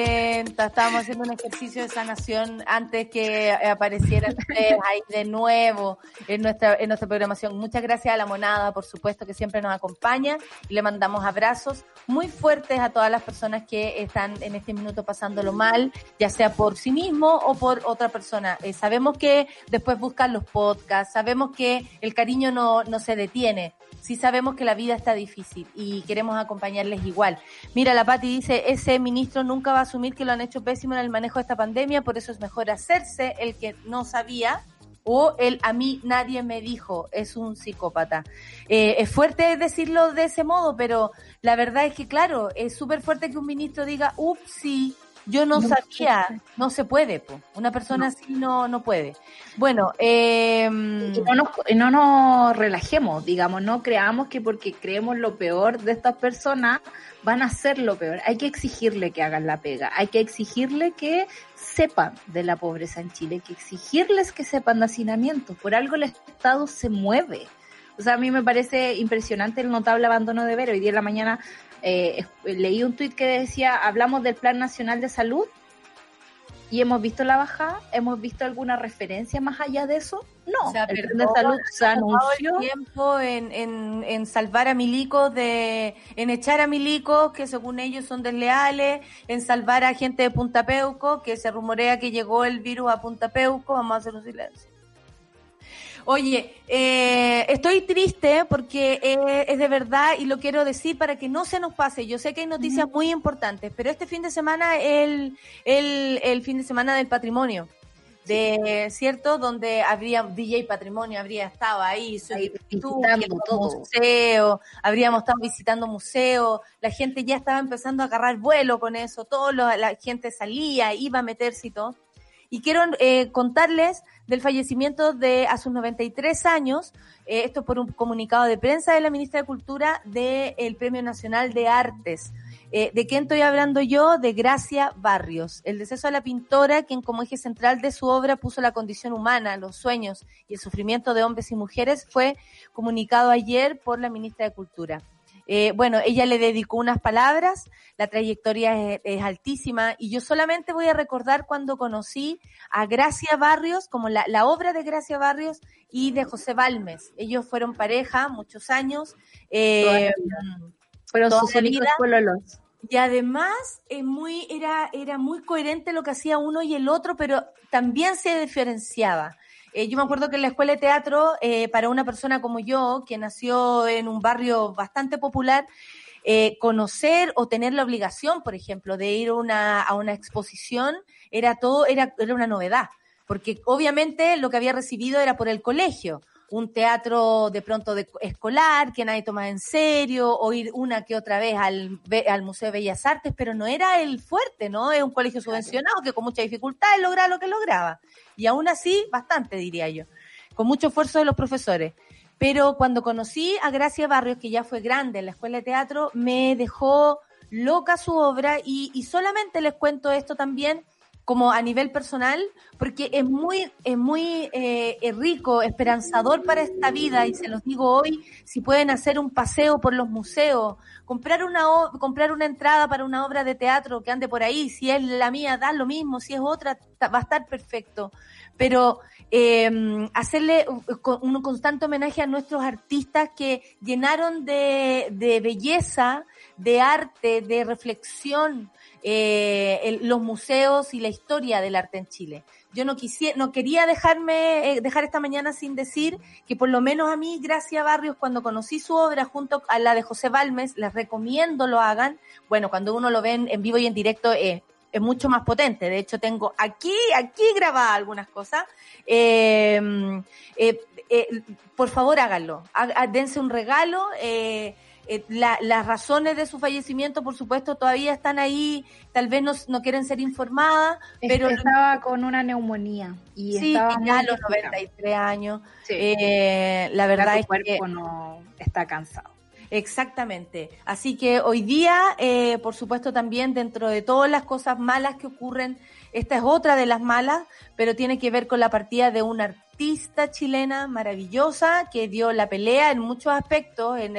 [SPEAKER 1] Con 40, estábamos haciendo un ejercicio de sanación antes que apareciera ustedes ahí de nuevo en nuestra, en nuestra programación. Muchas gracias a la monada, por supuesto, que siempre nos acompaña y le mandamos abrazos muy fuertes a todas las personas que están en este minuto pasándolo mal, ya sea por sí mismo o por otra persona. Eh, sabemos que después buscan los podcasts, sabemos que el cariño no, no se detiene, sí sabemos que la vida está difícil y queremos acompañarles igual. Mira, la Pati dice, ese ministro nunca va a asumir que lo han hecho pésimo en el manejo de esta pandemia, por eso es mejor hacerse el que no sabía o el a mí nadie me dijo, es un psicópata. Eh, es fuerte decirlo de ese modo, pero la verdad es que, claro, es súper fuerte que un ministro diga, ups, sí, yo no, sabía, no se puede, una persona así no, no puede. Bueno, eh,
[SPEAKER 3] y no, nos, no nos relajemos, digamos, no creamos que porque creemos lo peor de estas personas van a hacer lo peor. Hay que exigirle que hagan la pega, hay que exigirle que sepan de la pobreza en Chile, hay que exigirles que sepan de hacinamiento. Por algo el Estado se mueve. O sea, a mí me parece impresionante el notable abandono de ver. Hoy día en la mañana eh, leí un tuit que decía, hablamos del Plan Nacional de Salud y hemos visto la bajada, hemos visto alguna referencia más allá de eso. No,
[SPEAKER 1] el plan de salud se anunció. tiempo en, en, en, salvar a milicos, de, en echar a milicos que según ellos son desleales, en salvar a gente de Punta Peuco, que se rumorea que llegó el virus a Punta Peuco, vamos a hacer un silencio. Oye, eh, estoy triste porque eh, es de verdad y lo quiero decir para que no se nos pase. Yo sé que hay noticias muy importantes, pero este fin de semana es el, el, el fin de semana del patrimonio de cierto donde habría DJ Patrimonio habría estado ahí, ahí visitando todo museo, habríamos estado visitando museo, la gente ya estaba empezando a agarrar vuelo con eso, todo la gente salía, iba a meterse y todo. Y quiero eh, contarles del fallecimiento de a sus 93 años, eh, esto por un comunicado de prensa de la ministra de Cultura del Premio Nacional de Artes. Eh, ¿De quién estoy hablando yo? De Gracia Barrios, el deceso de la pintora, quien como eje central de su obra puso la condición humana, los sueños y el sufrimiento de hombres y mujeres, fue comunicado ayer por la ministra de Cultura. Eh, bueno, ella le dedicó unas palabras, la trayectoria es, altísima y yo solamente voy a recordar cuando conocí a Gracia Barrios, como la, obra de Gracia Barrios y de José Balmes. Ellos fueron pareja muchos años. Eh,
[SPEAKER 3] fueron sus pololos.
[SPEAKER 1] Y además es muy, era, era muy coherente lo que hacía uno y el otro, pero también se diferenciaba. Eh, yo me acuerdo que en la escuela de teatro, eh, para una persona como yo, que nació en un barrio bastante popular, eh, conocer o tener la obligación, por ejemplo, de ir una, a una exposición, era todo, era, era una novedad. Porque obviamente lo que había recibido era por el colegio un teatro de pronto de, escolar que nadie toma en serio, o ir una que otra vez al, al Museo de Bellas Artes, pero no era el fuerte, ¿no? Es un colegio subvencionado que con mucha dificultad lograba lo que lograba. Y aún así, bastante, diría yo, con mucho esfuerzo de los profesores. Pero cuando conocí a Gracia Barrios, que ya fue grande en la escuela de teatro, me dejó loca su obra y, y solamente les cuento esto también como a nivel personal, porque es muy, es muy eh, rico, esperanzador para esta vida, y se los digo hoy, si pueden hacer un paseo por los museos, comprar una, comprar una entrada para una obra de teatro que ande por ahí, si es la mía, da lo mismo, si es otra, va a estar perfecto. Pero eh, hacerle un constante homenaje a nuestros artistas que llenaron de, de belleza, de arte, de reflexión, eh, los museos y la historia del arte en Chile. Yo no quisiera, no quería dejarme, eh, dejar esta mañana sin decir que por lo menos a mí, Gracia Barrios, cuando conocí su obra junto a la de José Balmes, les recomiendo lo hagan. Bueno, cuando uno lo ven en vivo y en directo, es mucho más potente. De hecho, tengo aquí, aquí grabada algunas cosas. Eh, por favor, háganlo. dense un regalo. Eh, eh, las razones de su fallecimiento, por supuesto, todavía están ahí, tal vez no, no quieren ser informadas, pero...
[SPEAKER 3] Estaba con una neumonía y
[SPEAKER 1] sí, estaba ya a los 93 años. Eh, la verdad es
[SPEAKER 3] cuerpo que no está cansado.
[SPEAKER 1] Exactamente. Así que hoy día, eh, por supuesto, también dentro de todas las cosas malas que ocurren, esta es otra de las malas, pero tiene que ver con la partida de un artista chilena maravillosa que dio la pelea en muchos aspectos, en,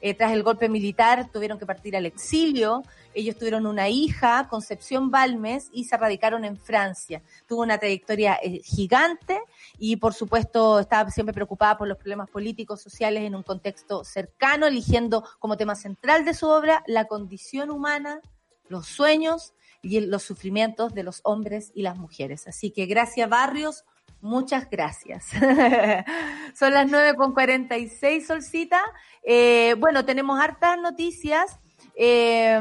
[SPEAKER 1] eh, tras el golpe militar tuvieron que partir al exilio. Ellos tuvieron una hija, Concepción Balmes, y se radicaron en Francia. Tuvo una trayectoria eh, gigante y, por supuesto, estaba siempre preocupada por los problemas políticos, sociales en un contexto cercano, eligiendo como tema central de su obra la condición humana, los sueños y los sufrimientos de los hombres y las mujeres. Así que gracias, Barrios. Muchas gracias. Son las 9 con 46, Solcita. Eh, bueno, tenemos hartas noticias. Eh,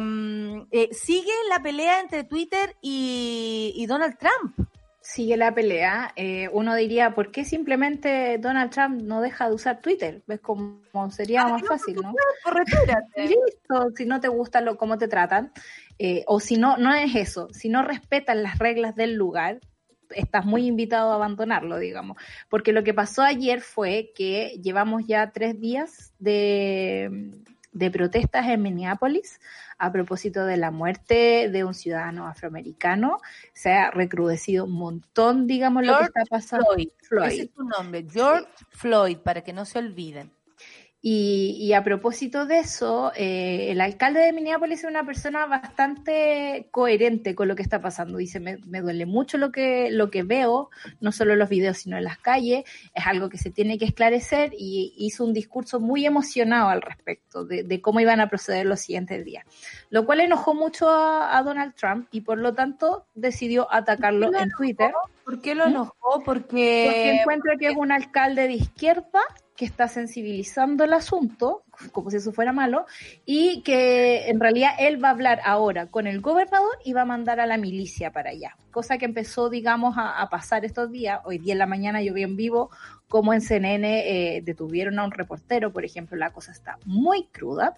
[SPEAKER 1] eh, sigue la pelea entre Twitter y, Donald Trump.
[SPEAKER 3] sigue la pelea. Eh, uno diría, ¿por qué simplemente Donald Trump no deja de usar Twitter? ¿Ves cómo sería más fácil, no? Listo, si no te gusta lo, cómo te tratan, eh, o si no, no es eso, si no respetan las reglas del lugar, estás muy invitado a abandonarlo, digamos. Porque lo que pasó ayer fue que llevamos ya tres días de, de protestas en Minneapolis a propósito de la muerte de un ciudadano afroamericano. Se ha recrudecido un montón, digamos, lo que está pasando.
[SPEAKER 1] Floyd. Floyd. Ese es tu nombre, George Floyd, para que no se olviden.
[SPEAKER 3] Y, a propósito de eso, eh, el alcalde de Minneapolis es una persona bastante coherente con lo que está pasando. Dice, me, duele mucho lo que, lo que veo, no solo en los videos, sino en las calles. Es algo que se tiene que esclarecer y hizo un discurso muy emocionado al respecto de, cómo iban a proceder los siguientes días. Lo cual enojó mucho a, Donald Trump y por lo tanto decidió atacarlo en Twitter.
[SPEAKER 1] ¿Por qué lo ¿Mm? enojó? Porque...
[SPEAKER 3] Porque encuentra que es un alcalde de izquierda que está sensibilizando el asunto, como si eso fuera malo, y que en realidad él va a hablar ahora con el gobernador y va a mandar a la milicia para allá. Cosa que empezó, digamos, a, pasar estos días. Hoy día en la mañana yo vi en vivo cómo en CNN eh, detuvieron a un reportero, por ejemplo, la cosa está muy cruda.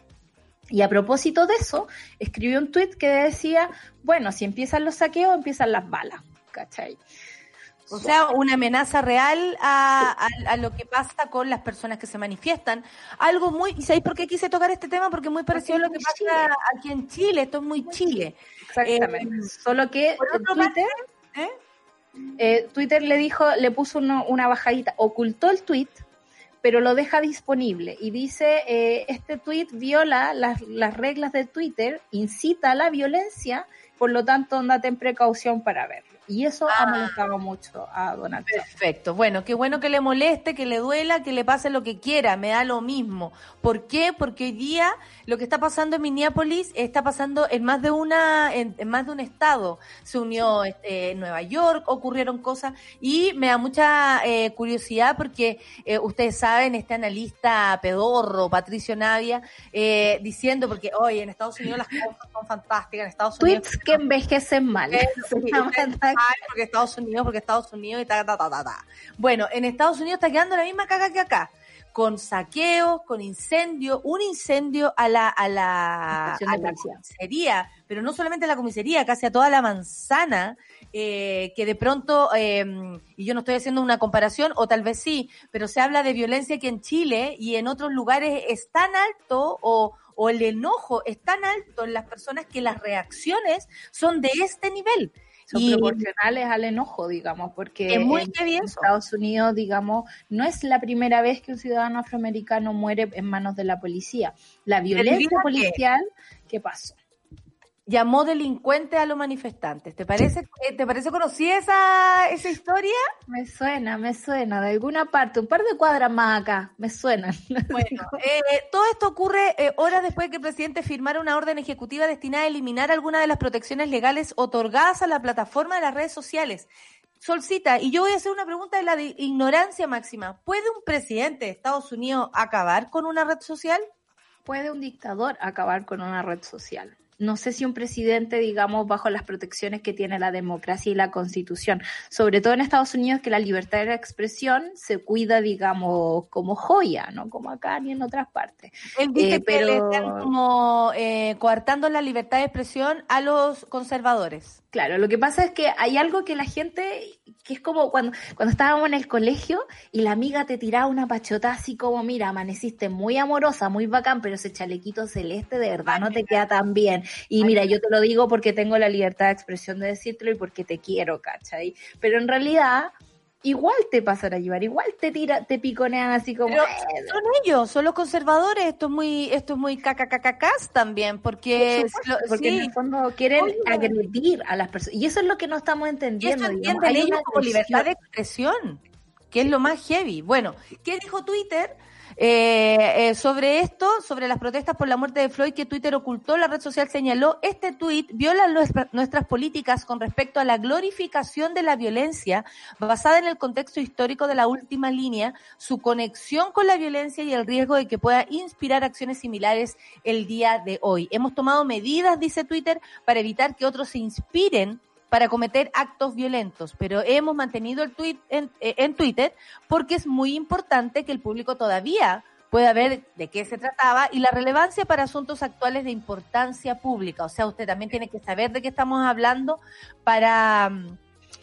[SPEAKER 3] Y a propósito de eso, escribió un tuit que decía, bueno, si empiezan los saqueos, empiezan las balas, ¿cachai?
[SPEAKER 1] O sea, una amenaza real a, lo que pasa con las personas que se manifiestan. Algo muy, ¿y sabéis por qué quise tocar este tema? Porque es muy parecido a lo que pasa aquí en Chile, esto es muy Chile.
[SPEAKER 3] Exactamente. Eh, Solo que Twitter, ¿eh? ¿eh? Twitter le dijo, le puso una bajadita, ocultó el tweet, pero lo deja disponible y dice, eh, este tweet viola las, las reglas de Twitter, incita a la violencia, por lo tanto, andate en precaución para verlo. Y eso ha ah. molestado mucho a Donald
[SPEAKER 1] Trump. Perfecto. Bueno, qué bueno que le moleste, que le duela, que le pase lo que quiera, me da lo mismo. ¿Por qué? Porque hoy día lo que está pasando en Minneapolis está pasando en más de una, en, más de un estado. Se unió este, Nueva York, ocurrieron cosas y me da mucha eh, curiosidad porque eh, ustedes saben, este analista pedorro, Patricio Navia, eh, diciendo, porque hoy en Estados Unidos las cosas son fantásticas, en Estados Unidos...
[SPEAKER 3] Tweets que envejecen mal.
[SPEAKER 1] porque Estados Unidos, porque Estados Unidos y ta, ta, ta, ta, ta. Bueno, en Estados Unidos está quedando la misma caga que acá. Con saqueos, con incendio, un incendio a la, a la, a la comisaría, pero no solamente a la comisaría, casi a toda la manzana, eh, que de pronto, em, y yo no estoy haciendo una comparación, o tal vez sí, pero se habla de violencia que en Chile y en otros lugares es tan alto o, o el enojo es tan alto en las personas que las reacciones son de este nivel
[SPEAKER 3] son proporcionales al enojo, digamos, porque
[SPEAKER 1] en,
[SPEAKER 3] Estados Unidos, digamos, no es la primera vez que un ciudadano afroamericano muere en manos de la policía. La violencia policial, ¿qué pasó?
[SPEAKER 1] Llamó delincuente a los manifestantes. ¿Te parece, eh, ¿te parece conocida esa, esa historia?
[SPEAKER 3] Me suena, me suena, de alguna parte, un par de cuadras más acá, me suena.
[SPEAKER 1] Bueno, eh, todo esto ocurre eh, horas después de que el presidente firmara una orden ejecutiva destinada a eliminar algunas de las protecciones legales otorgadas a la plataforma de las redes sociales. Solcita, y yo voy a hacer una pregunta de la ignorancia máxima. ¿Puede un presidente de Estados Unidos acabar con una red social?
[SPEAKER 3] ¿Puede un dictador acabar con una red social? No sé si un presidente, digamos, bajo las protecciones que tiene la democracia y la constitución, sobre todo en Estados Unidos, que la libertad de expresión se cuida, digamos, como joya, ¿no? Como acá ni en otras partes.
[SPEAKER 1] Él dice pero... Eh, que le están como eh, coartando la libertad de expresión a los conservadores.
[SPEAKER 3] Claro, lo que pasa es que hay algo que la gente, que es como cuando, cuando estábamos en el colegio y la amiga te tiraba una pachota así como, mira, amaneciste muy amorosa, muy bacán, pero ese chalequito celeste de verdad no te queda tan bien. Y mira, yo te lo digo porque tengo la libertad de expresión de decírtelo y porque te quiero, ¿cachai? Pero en realidad igual te pasan a llevar, igual te tira, te piconean así como.
[SPEAKER 1] Eh, son ellos, son los conservadores, esto es muy, esto es muy cacacacacas también, porque,
[SPEAKER 3] porque en el fondo quieren agredir a las personas. Y eso es lo que no estamos entendiendo.
[SPEAKER 1] Y eso ellos como libertad de expresión, que es lo más heavy. Bueno, ¿qué dijo Twitter? Eh, eh, sobre esto, sobre las protestas por la muerte de Floyd que Twitter ocultó, la red social señaló, este tuit viola nuestras políticas con respecto a la glorificación de la violencia basada en el contexto histórico de la última línea, su conexión con la violencia y el riesgo de que pueda inspirar acciones similares el día de hoy. Hemos tomado medidas, dice Twitter, para evitar que otros se inspiren para cometer actos violentos, pero hemos mantenido el tweet en, eh, en Twitter porque es muy importante que el público todavía pueda ver de qué se trataba y la relevancia para asuntos actuales de importancia pública. O sea, usted también tiene que saber de qué estamos hablando para,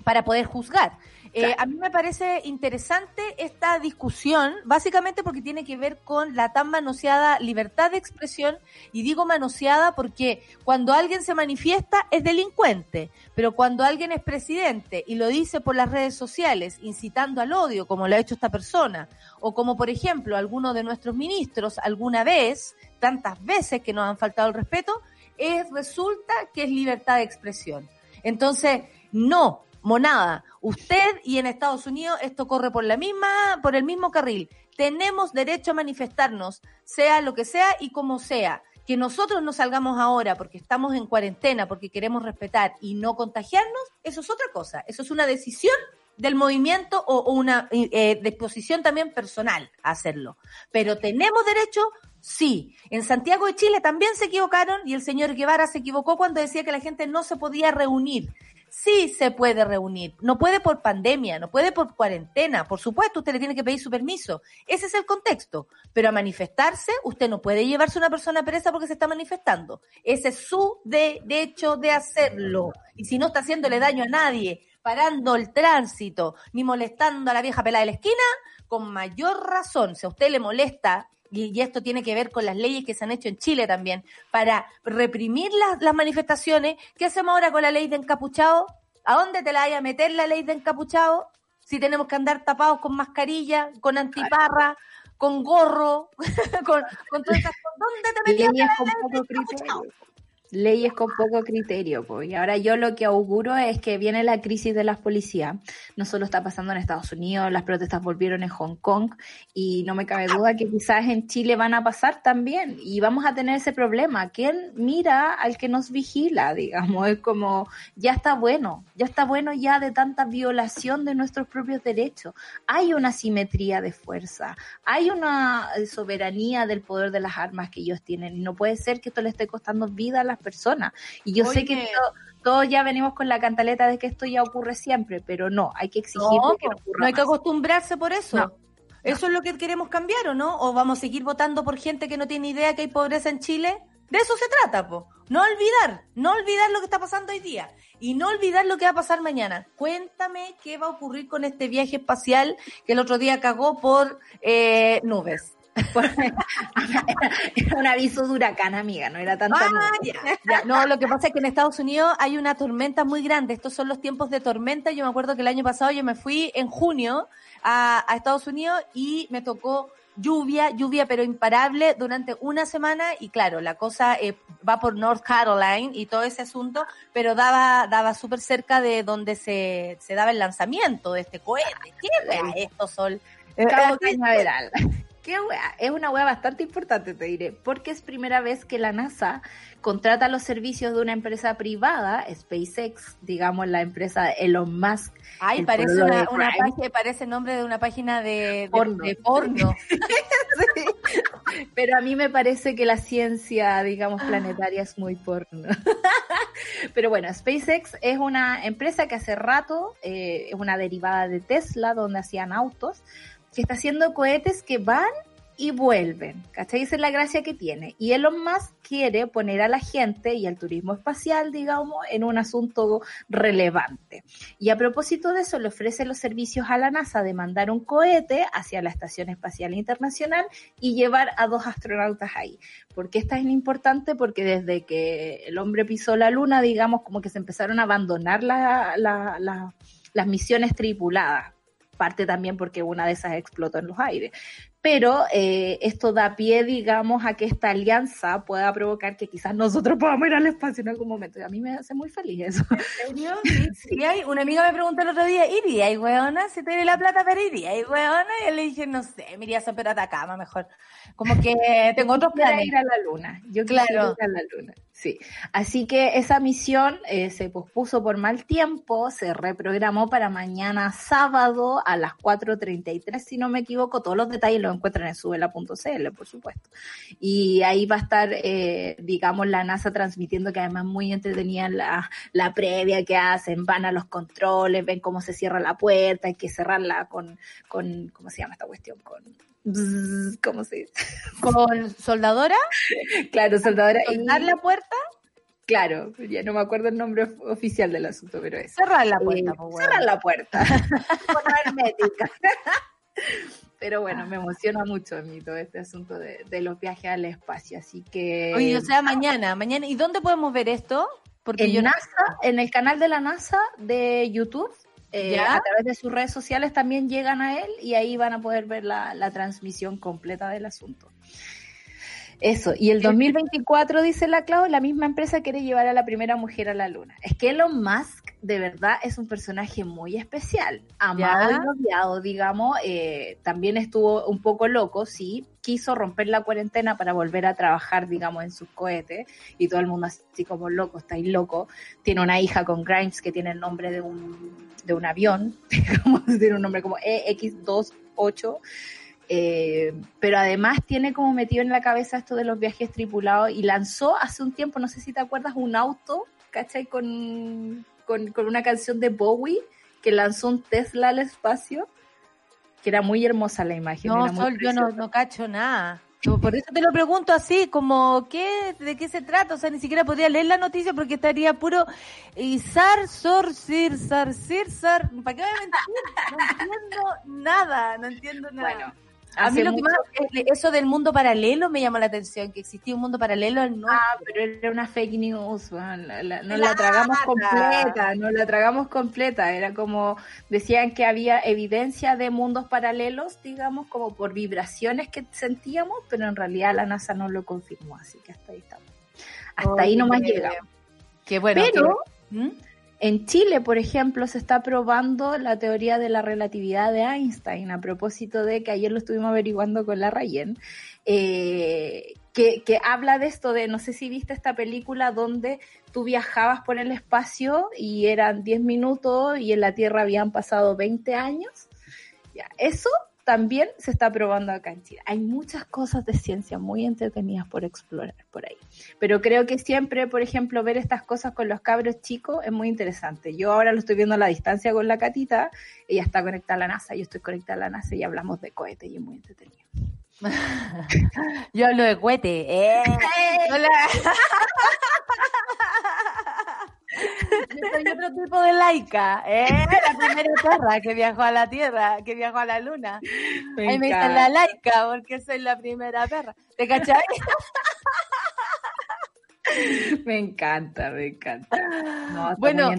[SPEAKER 1] para poder juzgar. Eh, a mí me parece interesante esta discusión, básicamente porque tiene que ver con la tan manoseada libertad de expresión, y digo manoseada porque cuando alguien se manifiesta es delincuente, pero cuando alguien es presidente y lo dice por las redes sociales, incitando al odio, como lo ha hecho esta persona, o como por ejemplo alguno de nuestros ministros alguna vez, tantas veces que nos han faltado el respeto, es, resulta que es libertad de expresión. Entonces, no, monada. Usted y en Estados Unidos esto corre por la misma, por el mismo carril. Tenemos derecho a manifestarnos, sea lo que sea y como sea. Que nosotros no salgamos ahora porque estamos en cuarentena, porque queremos respetar y no contagiarnos, eso es otra cosa. Eso es una decisión del movimiento o, una eh, disposición también personal a hacerlo. Pero tenemos derecho, sí. En Santiago de Chile también se equivocaron y el señor Guevara se equivocó cuando decía que la gente no se podía reunir sí se puede reunir. No puede por pandemia, no puede por cuarentena. Por supuesto, usted le tiene que pedir su permiso. Ese es el contexto. Pero a manifestarse, usted no puede llevarse a una persona presa porque se está manifestando. Ese es su derecho de hacerlo. Y si no está haciéndole daño a nadie, parando el tránsito, ni molestando a la vieja pelada de la esquina, con mayor razón, si a usted le molesta y, esto tiene que ver con las leyes que se han hecho en Chile también, para reprimir las, las manifestaciones, ¿qué hacemos ahora con la ley de encapuchado? ¿A dónde te la vaya a meter la ley de encapuchado? Si tenemos que andar tapados con mascarilla, con antiparra, con gorro, con, con todas esas cosas. ¿Dónde te metías la ley de encapuchado?
[SPEAKER 3] Leyes con poco criterio. Pues. Y ahora yo lo que auguro es que viene la crisis de las policías. No solo está pasando en Estados Unidos, las protestas volvieron en Hong Kong y no me cabe duda que quizás en Chile van a pasar también y vamos a tener ese problema. ¿Quién mira al que nos vigila? Digamos, es como, ya está bueno, ya está bueno ya de tanta violación de nuestros propios derechos. Hay una simetría de fuerza, hay una soberanía del poder de las armas que ellos tienen no puede ser que esto le esté costando vida a las personas. Y yo sé que todos ya venimos con la cantaleta de que esto ya ocurre siempre, pero no, hay que exigir
[SPEAKER 1] no, que no No hay que acostumbrarse por eso. ¿Eso es lo que queremos cambiar o no? ¿O vamos a seguir votando por gente que no tiene idea que hay pobreza en Chile? De eso se trata, po. No olvidar, no olvidar lo que está pasando hoy día y no olvidar lo que va a pasar mañana. Cuéntame qué va a ocurrir con este viaje espacial que el otro día cagó por eh, nubes.
[SPEAKER 3] era un aviso de huracán, amiga, no era tanto.
[SPEAKER 1] Ah, no, lo que pasa es que en Estados Unidos hay una tormenta muy grande. Estos son los tiempos de tormenta. Yo me acuerdo que el año pasado yo me fui en junio a, Estados Unidos y me tocó lluvia, lluvia pero imparable durante una semana y claro, la cosa eh, va por North Carolina y todo ese asunto, pero daba daba súper cerca de donde se, se daba el lanzamiento de este cohete. ¿Qué es esto, Sol?
[SPEAKER 3] Cabo Cañaveral. ¿Qué Es una wea bastante importante, te diré, porque es primera vez que la NASA contrata los servicios de una empresa privada, SpaceX, digamos la empresa de Elon Musk.
[SPEAKER 1] Ay, parece una, página, parece nombre de una página de porno.
[SPEAKER 3] Pero a mí me parece que la ciencia, digamos, planetaria es muy porno. Pero bueno, SpaceX es una empresa que hace rato, eh, es una derivada de Tesla, donde hacían autos que está haciendo cohetes que van y vuelven. ¿Cachai? Esa es la gracia que tiene. Y Elon Musk quiere poner a la gente y al turismo espacial, digamos, en un asunto relevante. Y a propósito de eso, le ofrece los servicios a la NASA de mandar un cohete hacia la Estación Espacial Internacional y llevar a dos astronautas ahí. ¿Por qué esta es importante? Porque desde que el hombre pisó la Luna, digamos, como que se empezaron a abandonar las misiones tripuladas parte también porque una de esas explotó en los aires. Pero eh, esto da pie, digamos, a que esta alianza pueda provocar que quizás nosotros podamos ir al espacio en algún momento. Y a mí me hace muy feliz eso.
[SPEAKER 1] ¿En serio? Sí, hay, una amiga me preguntó el otro día, ¿iría y weona? Si tiene la plata, pero iría y weona. Y yo le dije, no sé, me iría a San Pedro Atacama mejor. Como que tengo otros planes.
[SPEAKER 3] ir a la luna. Yo quiero ir a la luna. Sí, así que esa misión eh, se pospuso por mal tiempo, se reprogramó para mañana sábado a las 4.33, si no me equivoco, todos los detalles los encuentran en subela.cl, por supuesto. Y ahí va a estar, eh, digamos, la NASA transmitiendo que además muy entretenida la, la previa que hacen, van a los controles, ven cómo se cierra la puerta, hay que cerrarla con, con ¿cómo se llama esta cuestión? Con ¿cómo se dice?
[SPEAKER 1] ¿Con soldadora?
[SPEAKER 3] claro, soldadora.
[SPEAKER 1] ¿Soldar la puerta?
[SPEAKER 3] Claro, ya no me acuerdo el nombre oficial del asunto, pero es.
[SPEAKER 1] Cerrar la puerta,
[SPEAKER 3] eh, Cerrar la puerta. hermética. Pero bueno, me emociona mucho a mí todo este asunto de, los viajes al espacio, así que...
[SPEAKER 1] Oye, o sea, mañana, mañana. ¿Y dónde podemos ver esto?
[SPEAKER 3] Porque en NASA, en el canal de la NASA de YouTube, eh, a través de sus redes sociales también llegan a él y ahí van a poder ver la, la transmisión completa del asunto. Eso, y el 2024, dice la Clau, la misma empresa quiere llevar a la primera mujer a la luna. Es que Elon Musk, de verdad, es un personaje muy especial. Amado y odiado, digamos. Eh, también estuvo un poco loco, sí. Quiso romper la cuarentena para volver a trabajar, digamos, en sus cohetes. Y todo el mundo así como loco, está ahí loco. Tiene una hija con Grimes que tiene el nombre de un, de un avión. tiene un nombre como EX28 eh, pero además tiene como metido en la cabeza esto de los viajes tripulados y lanzó hace un tiempo, no sé si te acuerdas, un auto, ¿cachai? Con, con, una canción de Bowie que lanzó un Tesla al espacio, que era muy hermosa la imagen.
[SPEAKER 1] No, Sol, yo no, no cacho nada. Por eso te lo pregunto así, como, ¿qué, ¿de qué se trata? O sea, ni siquiera podría leer la noticia porque estaría puro Izar, Sor, Sir, Sar, Sir, Sar. ¿Para qué voy a mentir? No entiendo nada, no entiendo nada. Bueno, a mí lo que más, eso del mundo paralelo me llamó la atención, que existía un mundo paralelo
[SPEAKER 3] al Ah, pero era una fake news, no la tragamos completa, no la tragamos completa, era como, decían que había evidencia de mundos paralelos, digamos, como por vibraciones que sentíamos, pero en realidad la NASA no lo confirmó, así que hasta ahí estamos. Hasta ahí nomás llegamos.
[SPEAKER 1] Qué bueno.
[SPEAKER 3] Pero, ¿Mm? En Chile, por ejemplo, se está probando la teoría de la relatividad de Einstein, a propósito de que ayer lo estuvimos averiguando con la Rayen, eh, que, que, habla de esto de, no sé si viste esta película donde tú viajabas por el espacio y eran 10 minutos y en la Tierra habían pasado 20 años. Ya, eso también se está probando acá en Chile. Hay muchas cosas de ciencia muy entretenidas por explorar por ahí. Pero creo que siempre, por ejemplo, ver estas cosas con los cabros chicos es muy interesante. Yo ahora lo estoy viendo a la distancia con la catita, ella está conectada a la NASA, yo estoy conectada a la NASA y hablamos de cohetes y es muy entretenido.
[SPEAKER 1] yo hablo de cohete. Eh. Hola. Yo soy otro tipo de laica, ¿eh? La primera perra que viajó a la Tierra, que viajó a la Luna. Me Ahí me dicen la laica porque soy la primera perra. ¿Te cachai?
[SPEAKER 3] me encanta, me encanta.
[SPEAKER 1] bueno,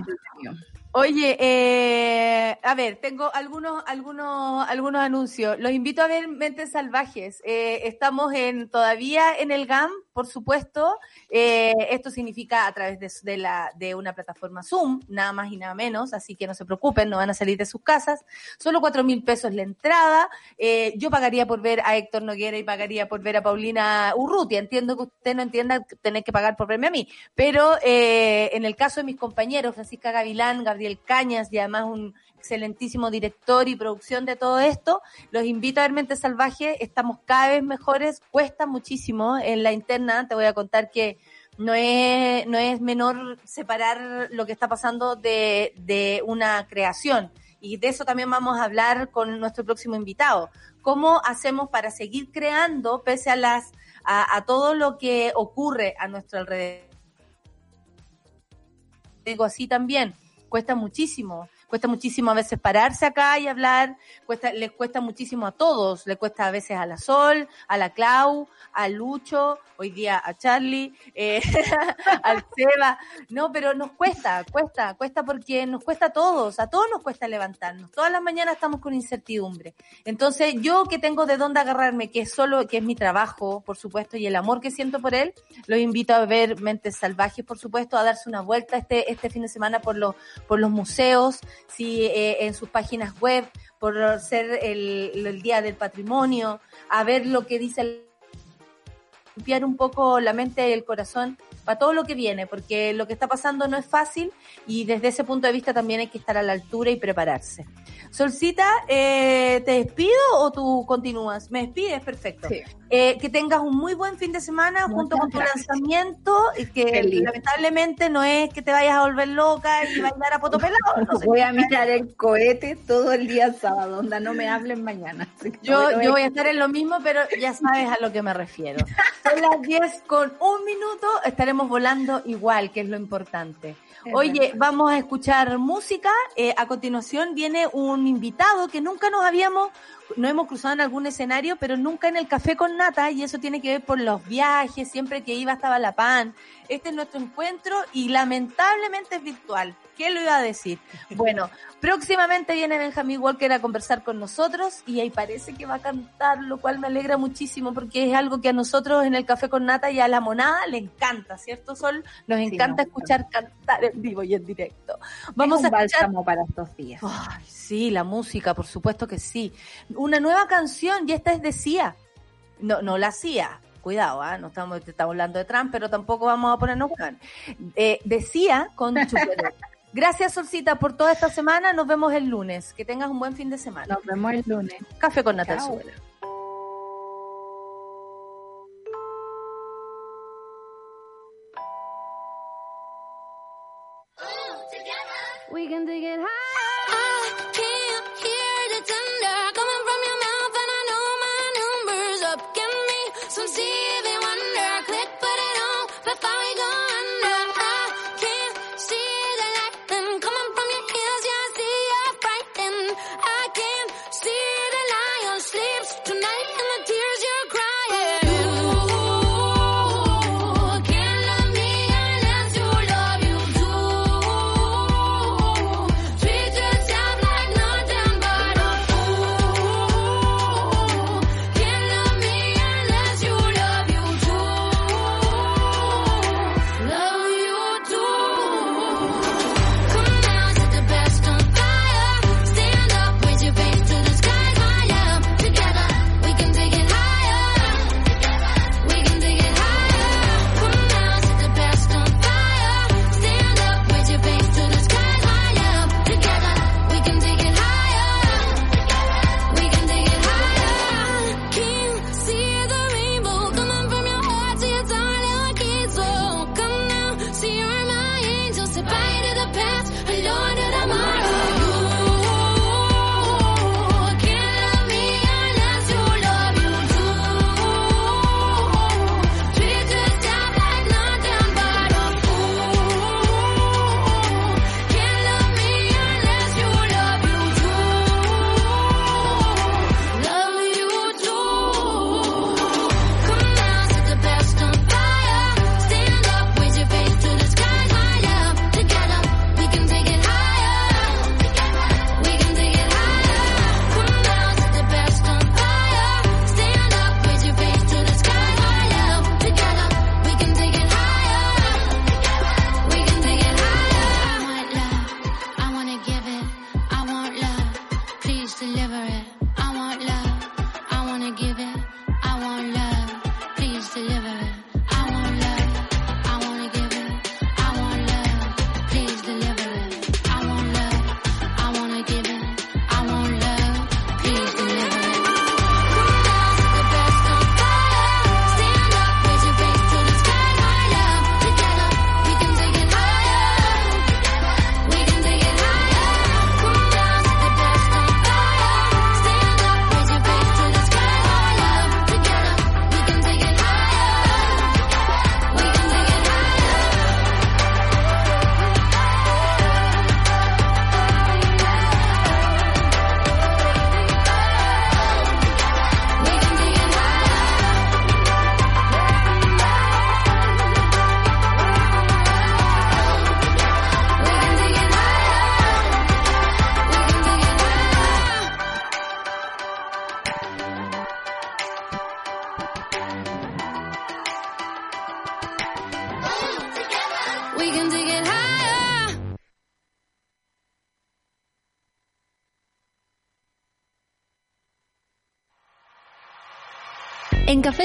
[SPEAKER 1] Oye, eh, a ver, tengo algunos, algunos, algunos anuncios. Los invito a ver Mentes Salvajes. Eh, estamos en todavía en el GAM, por supuesto. Eh, esto significa a través de, de, la, de una plataforma Zoom, nada más y nada menos, así que no se preocupen, no van a salir de sus casas. Solo cuatro mil pesos la entrada. Eh, yo pagaría por ver a Héctor Noguera y pagaría por ver a Paulina Urrutia. Entiendo que usted no entienda tener que pagar por verme a mí, pero eh, en el caso de mis compañeros, Francisca Gavilán, Gabriel el Cañas y además un excelentísimo director y producción de todo esto. Los invito a ver Mente Salvaje, estamos cada vez mejores, cuesta muchísimo en la interna, te voy a contar que no es, no es menor separar lo que está pasando de, de una creación. Y de eso también vamos a hablar con nuestro próximo invitado. ¿Cómo hacemos para seguir creando pese a las a, a todo lo que ocurre a nuestro alrededor? Digo así también, cuesta muchísimo. Cuesta muchísimo a veces pararse acá y hablar, cuesta, les cuesta muchísimo a todos, le cuesta a veces a la Sol, a la Clau, a Lucho, hoy día a Charlie, eh, al Seba, no, pero nos cuesta, cuesta, cuesta porque nos cuesta a todos, a todos nos cuesta levantarnos, todas las mañanas estamos con incertidumbre. Entonces, yo que tengo de dónde agarrarme, que es solo, que es mi trabajo, por supuesto, y el amor que siento por él, los invito a ver Mentes Salvajes, por supuesto, a darse una vuelta este, este fin de semana por los, por los museos, si eh, en sus páginas web, por ser el, Día del Patrimonio, a ver lo que dice limpiar un poco la mente y el corazón para todo lo que viene, porque lo que está pasando no es fácil y desde ese punto de vista también hay que estar a la altura y prepararse. Solcita, eh, ¿te despido o tú continúas? Me despides, perfecto. Eh, que tengas un muy buen fin de semana junto con tu lanzamiento y que lamentablemente no es que te vayas a volver loca y bailar a potopelado.
[SPEAKER 3] No Voy a mirar el cohete todo el día sábado, onda, no me hablen mañana.
[SPEAKER 1] Yo, yo voy a estar en lo mismo, pero ya sabes a lo que me refiero. Son las 10 con un minuto, estaremos volando igual, que es lo importante. Oye, vamos a escuchar música. Eh, a continuación viene un invitado que nunca nos habíamos, no hemos cruzado en algún escenario, pero nunca en el café con nata, y eso tiene que ver por los viajes, siempre que iba estaba La Pan. Este es nuestro encuentro y lamentablemente es virtual. ¿Qué lo iba a decir? Bueno, próximamente viene Benjamín Walker a conversar con nosotros y ahí parece que va a cantar, lo cual me alegra muchísimo porque es algo que a nosotros en el Café con Nata y a la monada le encanta, ¿cierto, Sol? Nos encanta escuchar cantar en vivo y en directo.
[SPEAKER 3] Vamos es un a bálsamo para estos días.
[SPEAKER 1] Ay, sí, la música, por supuesto que sí. Una nueva canción, y esta es de Cia. No, no la Cia, cuidado, ¿ah? no estamos, estamos hablando de Trump, pero tampoco vamos a ponernos Juan. Eh, decía con Chupete. Gracias, Solcita, por toda esta semana. Nos vemos el lunes. Que tengas un buen fin de semana.
[SPEAKER 3] Nos vemos el lunes.
[SPEAKER 1] Café con Natal
[SPEAKER 5] We can
[SPEAKER 2] En Café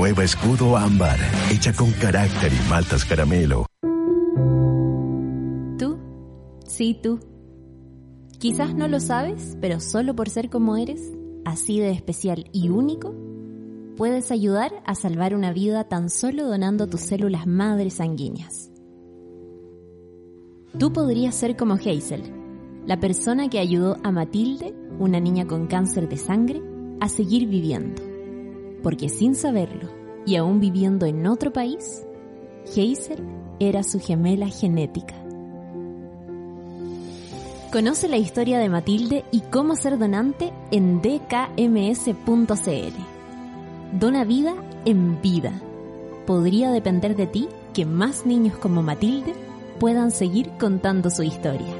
[SPEAKER 6] Nueva escudo ámbar, hecha con carácter y maltas caramelo.
[SPEAKER 7] Tú, sí tú. Quizás no lo sabes, pero solo por ser como eres, así de especial y único, puedes ayudar a salvar una vida tan solo donando tus células madres sanguíneas. Tú podrías ser como Hazel, la persona que ayudó a Matilde, una niña con cáncer de sangre, a seguir viviendo porque sin saberlo y aún viviendo en otro país, Hazel era su gemela genética. Conoce la historia de Matilde y cómo ser donante en dkms.cl. Dona vida en vida. Podría depender de ti que más niños como Matilde puedan seguir contando su historia.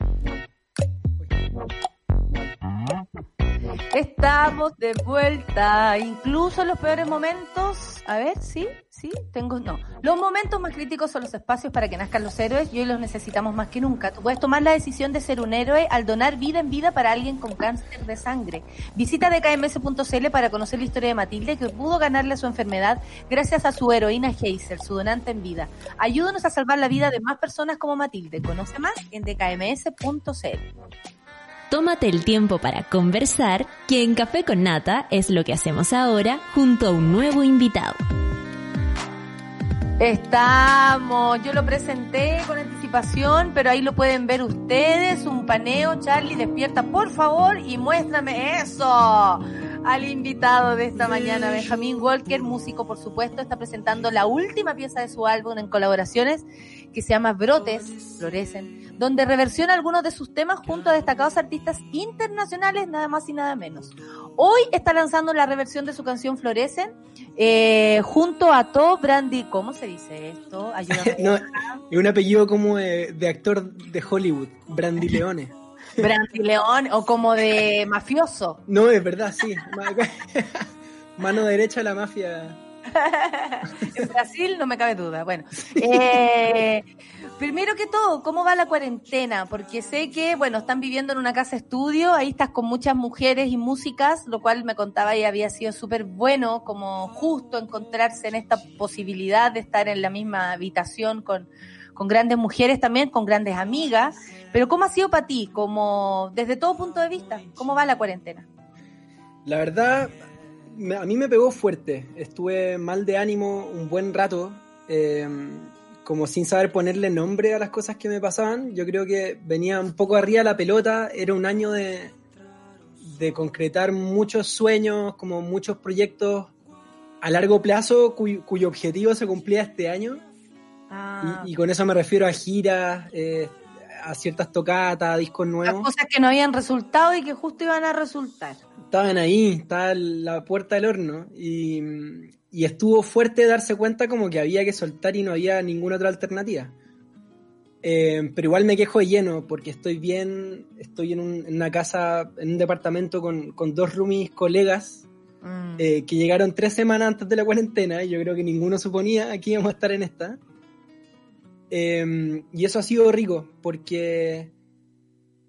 [SPEAKER 1] Estamos de vuelta, incluso en los peores momentos. A ver, sí, sí, tengo, no. Los momentos más críticos son los espacios para que nazcan los héroes y hoy los necesitamos más que nunca. Tú puedes tomar la decisión de ser un héroe al donar vida en vida para alguien con cáncer de sangre. Visita dkms.cl para conocer la historia de Matilde que pudo ganarle su enfermedad gracias a su heroína Hazel, su donante en vida. Ayúdanos a salvar la vida de más personas como Matilde. Conoce más en dkms.cl.
[SPEAKER 7] Tómate el tiempo para conversar, que en Café con Nata es lo que hacemos ahora junto a un nuevo invitado.
[SPEAKER 1] Estamos, yo lo presenté con anticipación, pero ahí lo pueden ver ustedes, un paneo, Charlie, despierta por favor y muéstrame eso al invitado de esta mañana, Benjamín Walker, músico por supuesto, está presentando la última pieza de su álbum en colaboraciones que se llama Brotes, Florecen, donde reversiona algunos de sus temas junto a destacados artistas internacionales, nada más y nada menos. Hoy está lanzando la reversión de su canción Florecen, eh, junto a To Brandy, ¿cómo se dice esto?
[SPEAKER 8] Ayúdame. no, es un apellido como de, de actor de Hollywood, Brandy Leone.
[SPEAKER 1] Brandy León o como de mafioso.
[SPEAKER 8] No, es verdad, sí. Mano derecha de la mafia.
[SPEAKER 1] en Brasil no me cabe duda. Bueno, eh, primero que todo, ¿cómo va la cuarentena? Porque sé que, bueno, están viviendo en una casa estudio, ahí estás con muchas mujeres y músicas, lo cual me contaba y había sido súper bueno, como justo encontrarse en esta posibilidad de estar en la misma habitación con, con grandes mujeres también, con grandes amigas. Pero ¿cómo ha sido para ti, como desde todo punto de vista? ¿Cómo va la cuarentena?
[SPEAKER 8] La verdad, a mí me pegó fuerte. Estuve mal de ánimo un buen rato, em, como sin saber ponerle nombre a las cosas que me pasaban. Yo creo que venía un poco arriba la pelota. Era un año de, de concretar muchos sueños, como muchos proyectos a largo plazo cuyo, objetivo se cumplía este año. Ah. Y, con eso me refiero a giras, eh, a ciertas tocatas, a discos nuevos.
[SPEAKER 1] cosas que no habían resultado y que justo iban a resultar.
[SPEAKER 8] Estaban ahí, estaba la puerta del horno. Y, estuvo fuerte darse cuenta como que había que soltar y no había ninguna otra alternativa. Eh, pero igual me quejo lleno porque estoy bien, estoy en, una casa, en un departamento con, dos roomies colegas mm. eh, que llegaron tres semanas antes de la cuarentena, y yo creo que ninguno suponía que íbamos a estar en esta. Em, y eso ha sido rico, porque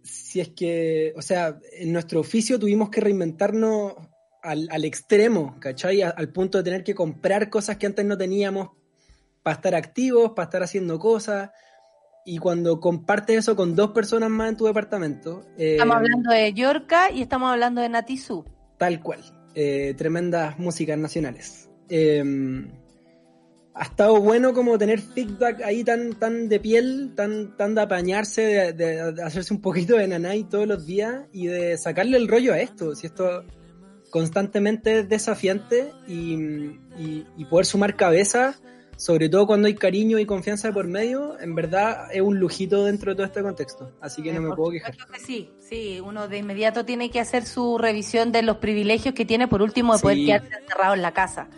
[SPEAKER 8] si es que, o sea, en nuestro oficio tuvimos que reinventarnos al, al extremo, ¿cachai? al punto de tener que comprar cosas que antes no teníamos para estar activos, para estar haciendo cosas. Y cuando compartes eso con dos personas más en tu departamento.
[SPEAKER 1] Eh, estamos hablando de Yorka y estamos hablando de Natizú.
[SPEAKER 8] Tal cual. Eh, tremendas músicas nacionales. Em, ha estado bueno como tener feedback ahí tan, tan de piel, tan, tan de apañarse, de, hacerse un poquito de nanay todos los días y de sacarle el rollo a esto. Si esto constantemente es desafiante y, y poder sumar cabezas sobre todo cuando hay cariño y confianza por medio, en verdad es un lujito dentro de todo este contexto. Así que no me puedo quejar.
[SPEAKER 1] sí, sí, uno de inmediato tiene que hacer su revisión de los privilegios que tiene, por último, de poder quedarse encerrado en la casa.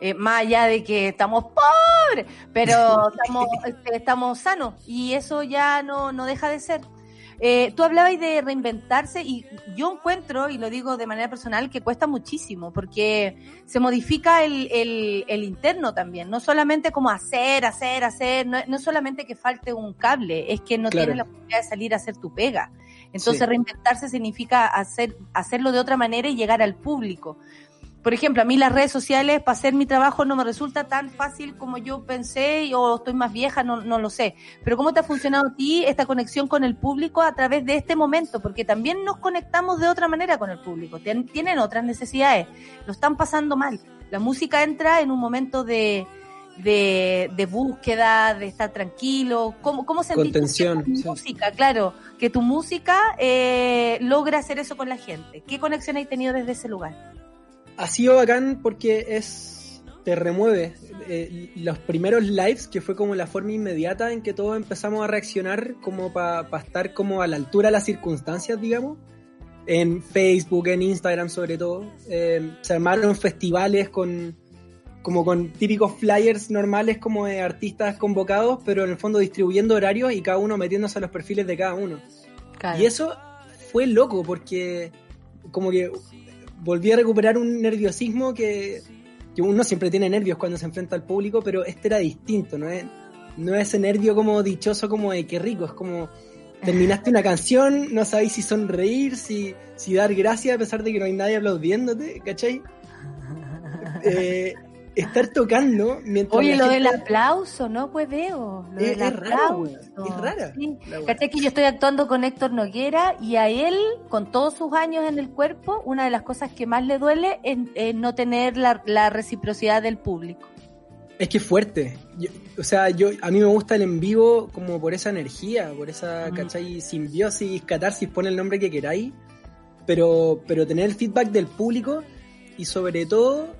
[SPEAKER 1] Eh, más allá de que estamos pobres, pero estamos, este, estamos sanos y eso ya no, no deja de ser. Eh, tú hablabas de reinventarse y yo encuentro, y lo digo de manera personal, que cuesta muchísimo porque se modifica el, el, interno también. No solamente como hacer, hacer, hacer, no, no solamente que falte un cable, es que no tienes la posibilidad de salir a hacer tu pega. Entonces reinventarse significa hacer, hacerlo de otra manera y llegar al público por ejemplo, a mí las redes sociales para hacer mi trabajo no me resulta tan fácil como yo pensé o estoy más vieja, no, no lo sé. Pero ¿cómo te ha funcionado a ti esta conexión con el público a través de este momento? Porque también nos conectamos de otra manera con el público. Tienen otras necesidades, lo están pasando mal. La música entra en un momento de, de, de búsqueda, de estar tranquilo. ¿Cómo, cómo
[SPEAKER 8] Contención,
[SPEAKER 1] tu música? Claro, que tu música eh, logra hacer eso con la gente. ¿Qué conexión hay tenido desde ese lugar?
[SPEAKER 8] Ha sido bacán porque es te remueve. Eh, los primeros lives, que fue como la forma inmediata en que todos empezamos a reaccionar como para estar como a la altura de las circunstancias, digamos. En Facebook, en Instagram sobre todo. Eh, se armaron festivales con como con típicos flyers normales como de artistas convocados, pero en el fondo distribuyendo horarios y cada uno metiéndose a los perfiles de cada uno. Y eso fue loco porque como que volví a recuperar un nerviosismo que, uno siempre tiene nervios cuando se enfrenta al público, pero este era distinto, ¿no es? No es ese nervio como dichoso, como de qué rico, es como terminaste una canción, no sabéis si sonreír, si, si dar gracias a pesar de que no hay nadie aplaudiéndote, ¿cachai? Eh, estar tocando mientras.
[SPEAKER 1] Oye, lo del aplauso, ¿no? Pues veo. Lo
[SPEAKER 8] es,
[SPEAKER 1] del
[SPEAKER 8] Raro, es rara.
[SPEAKER 1] ¿Cachai que yo estoy actuando con Héctor Noguera y a él, con todos sus años en el cuerpo, una de las cosas que más le duele es, no tener la, reciprocidad del público.
[SPEAKER 8] Es que es fuerte. o sea, yo a mí me gusta el en vivo como por esa energía, por esa, ¿cachai? Simbiosis, catarsis, pone el nombre que queráis. Pero, pero tener el feedback del público y sobre todo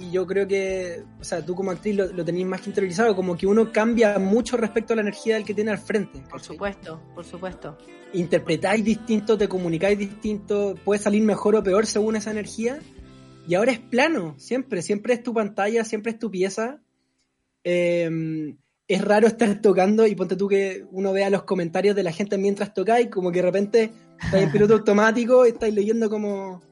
[SPEAKER 8] y yo creo que, o sea, tú como actriz lo, lo tenéis más que interiorizado, como que uno cambia mucho respecto a la energía del que tiene al frente.
[SPEAKER 1] Por supuesto, por supuesto.
[SPEAKER 8] Interpretáis distinto, te comunicáis distinto, puede salir mejor o peor según esa energía. Y ahora es plano, siempre, siempre es tu pantalla, siempre es tu pieza. Em, es raro estar tocando y ponte tú que uno vea los comentarios de la gente mientras tocáis, como que de repente estáis en piloto automático y estáis leyendo como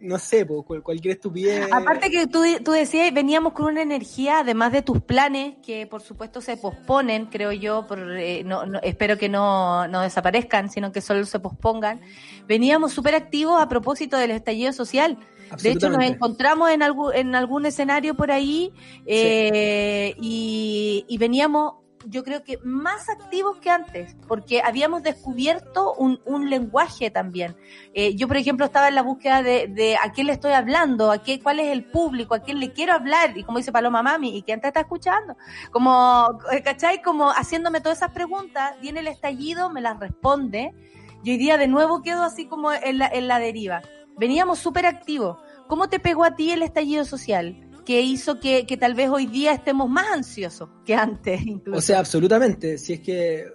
[SPEAKER 8] no sé, cualquier estupidez.
[SPEAKER 1] Aparte que tú, tú decías, veníamos con una energía, además de tus planes, que por supuesto se posponen, creo yo, por, eh, no, espero que no, no desaparezcan, sino que solo se pospongan. Veníamos súper activos a propósito del estallido social. De hecho, nos encontramos en, algún, en algún escenario por ahí eh, y, y veníamos yo creo que más activos que antes, porque habíamos descubierto un, un lenguaje también. Eh, yo, por ejemplo, estaba en la búsqueda de, de, a quién le estoy hablando, a qué, cuál es el público, a quién le quiero hablar, y como dice Paloma Mami, ¿y quién te está escuchando? Como, eh, ¿cachai? Como haciéndome todas esas preguntas, viene el estallido, me las responde, y hoy día de nuevo quedo así como en la, en la deriva. Veníamos súper activos. ¿Cómo te pegó a ti el estallido social? Que hizo que, tal vez hoy día estemos más ansiosos que antes.
[SPEAKER 8] O sea, absolutamente. Si es que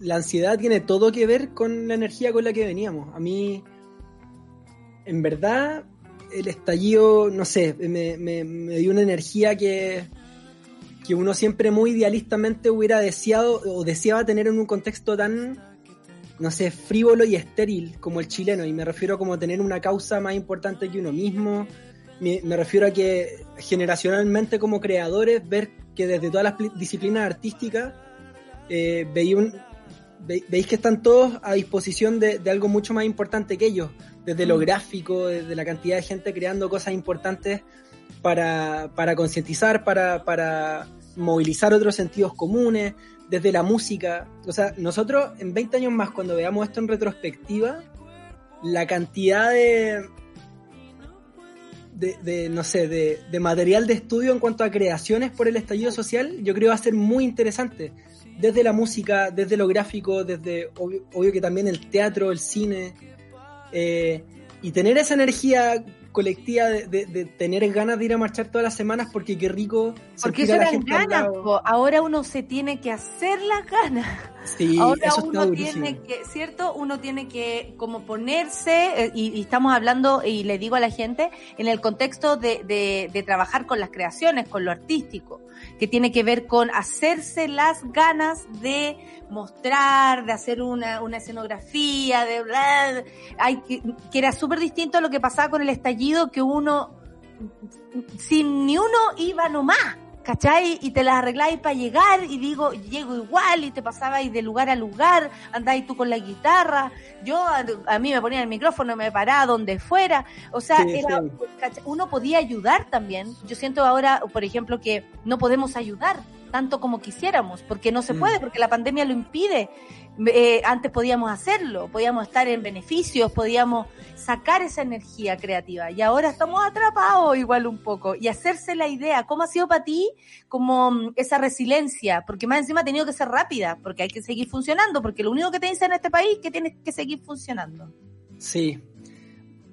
[SPEAKER 8] la ansiedad tiene todo que ver con la energía con la que veníamos. A mí, en verdad, el estallido, no sé, me, dio una energía que, que uno siempre muy idealistamente hubiera deseado o deseaba tener en un contexto tan, no sé, frívolo y estéril como el chileno. Y me refiero a como tener una causa más importante que uno mismo me refiero a que generacionalmente como creadores, ver que desde todas las pli- disciplinas artísticas eh, veí un- ve- veis que están todos a disposición de, de algo mucho más importante que ellos, desde lo gráfico, desde la cantidad de gente creando cosas importantes para, para concientizar, para, para movilizar otros sentidos comunes, desde la música. O sea, nosotros en 20 años más, cuando veamos esto en retrospectiva, la cantidad de, de, de, no sé, de, de material de estudio en cuanto a creaciones por el estallido social, yo creo va a ser muy interesante. Desde la música, desde lo gráfico, desde, obvio, obvio que también el teatro, el cine, eh, y tener esa energía colectiva de, de- de tener ganas de ir a marchar todas las semanas porque qué rico
[SPEAKER 1] Porque eso eran ganas, po. ahora uno se tiene que hacer las ganas.
[SPEAKER 8] Sí,
[SPEAKER 1] Ahora
[SPEAKER 8] eso
[SPEAKER 1] uno tiene que, ¿cierto? Uno tiene que como ponerse, eh, y, y estamos hablando, y le digo a la gente, en el contexto de, de, de trabajar con las creaciones, con lo artístico, que tiene que ver con hacerse las ganas de mostrar, de hacer una, una escenografía, de bla, hay que, que era súper distinto a lo que pasaba con el estallido, que uno, sin ni uno iba nomás. ¿Cachai? Y te las arregláis para llegar y digo, llego igual y te pasabais de lugar a lugar, andáis tú con la guitarra, yo a, a mí me ponía el micrófono, me paraba donde fuera, o sea,
[SPEAKER 8] Sí,
[SPEAKER 1] era, uno podía ayudar también. Yo siento ahora, por ejemplo, que no podemos ayudar tanto como quisiéramos, porque no se
[SPEAKER 8] Mm.
[SPEAKER 1] puede, porque la pandemia lo impide. Eh, antes podíamos hacerlo, podíamos estar en beneficios, podíamos sacar esa energía creativa y ahora estamos atrapados igual un poco y hacerse la idea, ¿cómo ha sido para ti como mm, esa resiliencia? Porque más encima ha tenido que ser rápida, porque hay que seguir funcionando, porque lo único que te dicen en este país es que tienes que seguir funcionando.
[SPEAKER 8] Sí.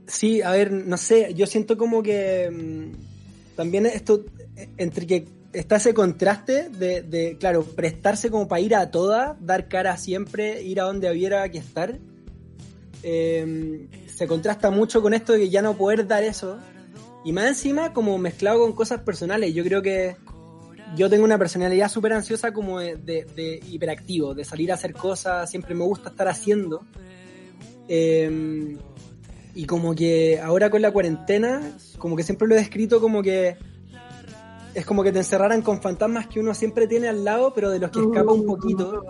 [SPEAKER 8] Sí, a ver, no sé, yo siento como que mm, también esto, entre que está ese contraste de, claro, prestarse como para ir a toda, dar cara siempre, ir a donde hubiera que estar, eh, se contrasta mucho con esto de ya no poder dar eso. Y más encima como mezclado con cosas personales, yo creo que yo tengo una personalidad súper ansiosa como de, de- hiperactivo, de salir a hacer cosas, siempre me gusta estar haciendo. Eh, y como que ahora con la cuarentena, como que siempre lo he descrito como que es como que te encerraran con fantasmas que uno siempre tiene al lado, pero de los que escapa un poquito.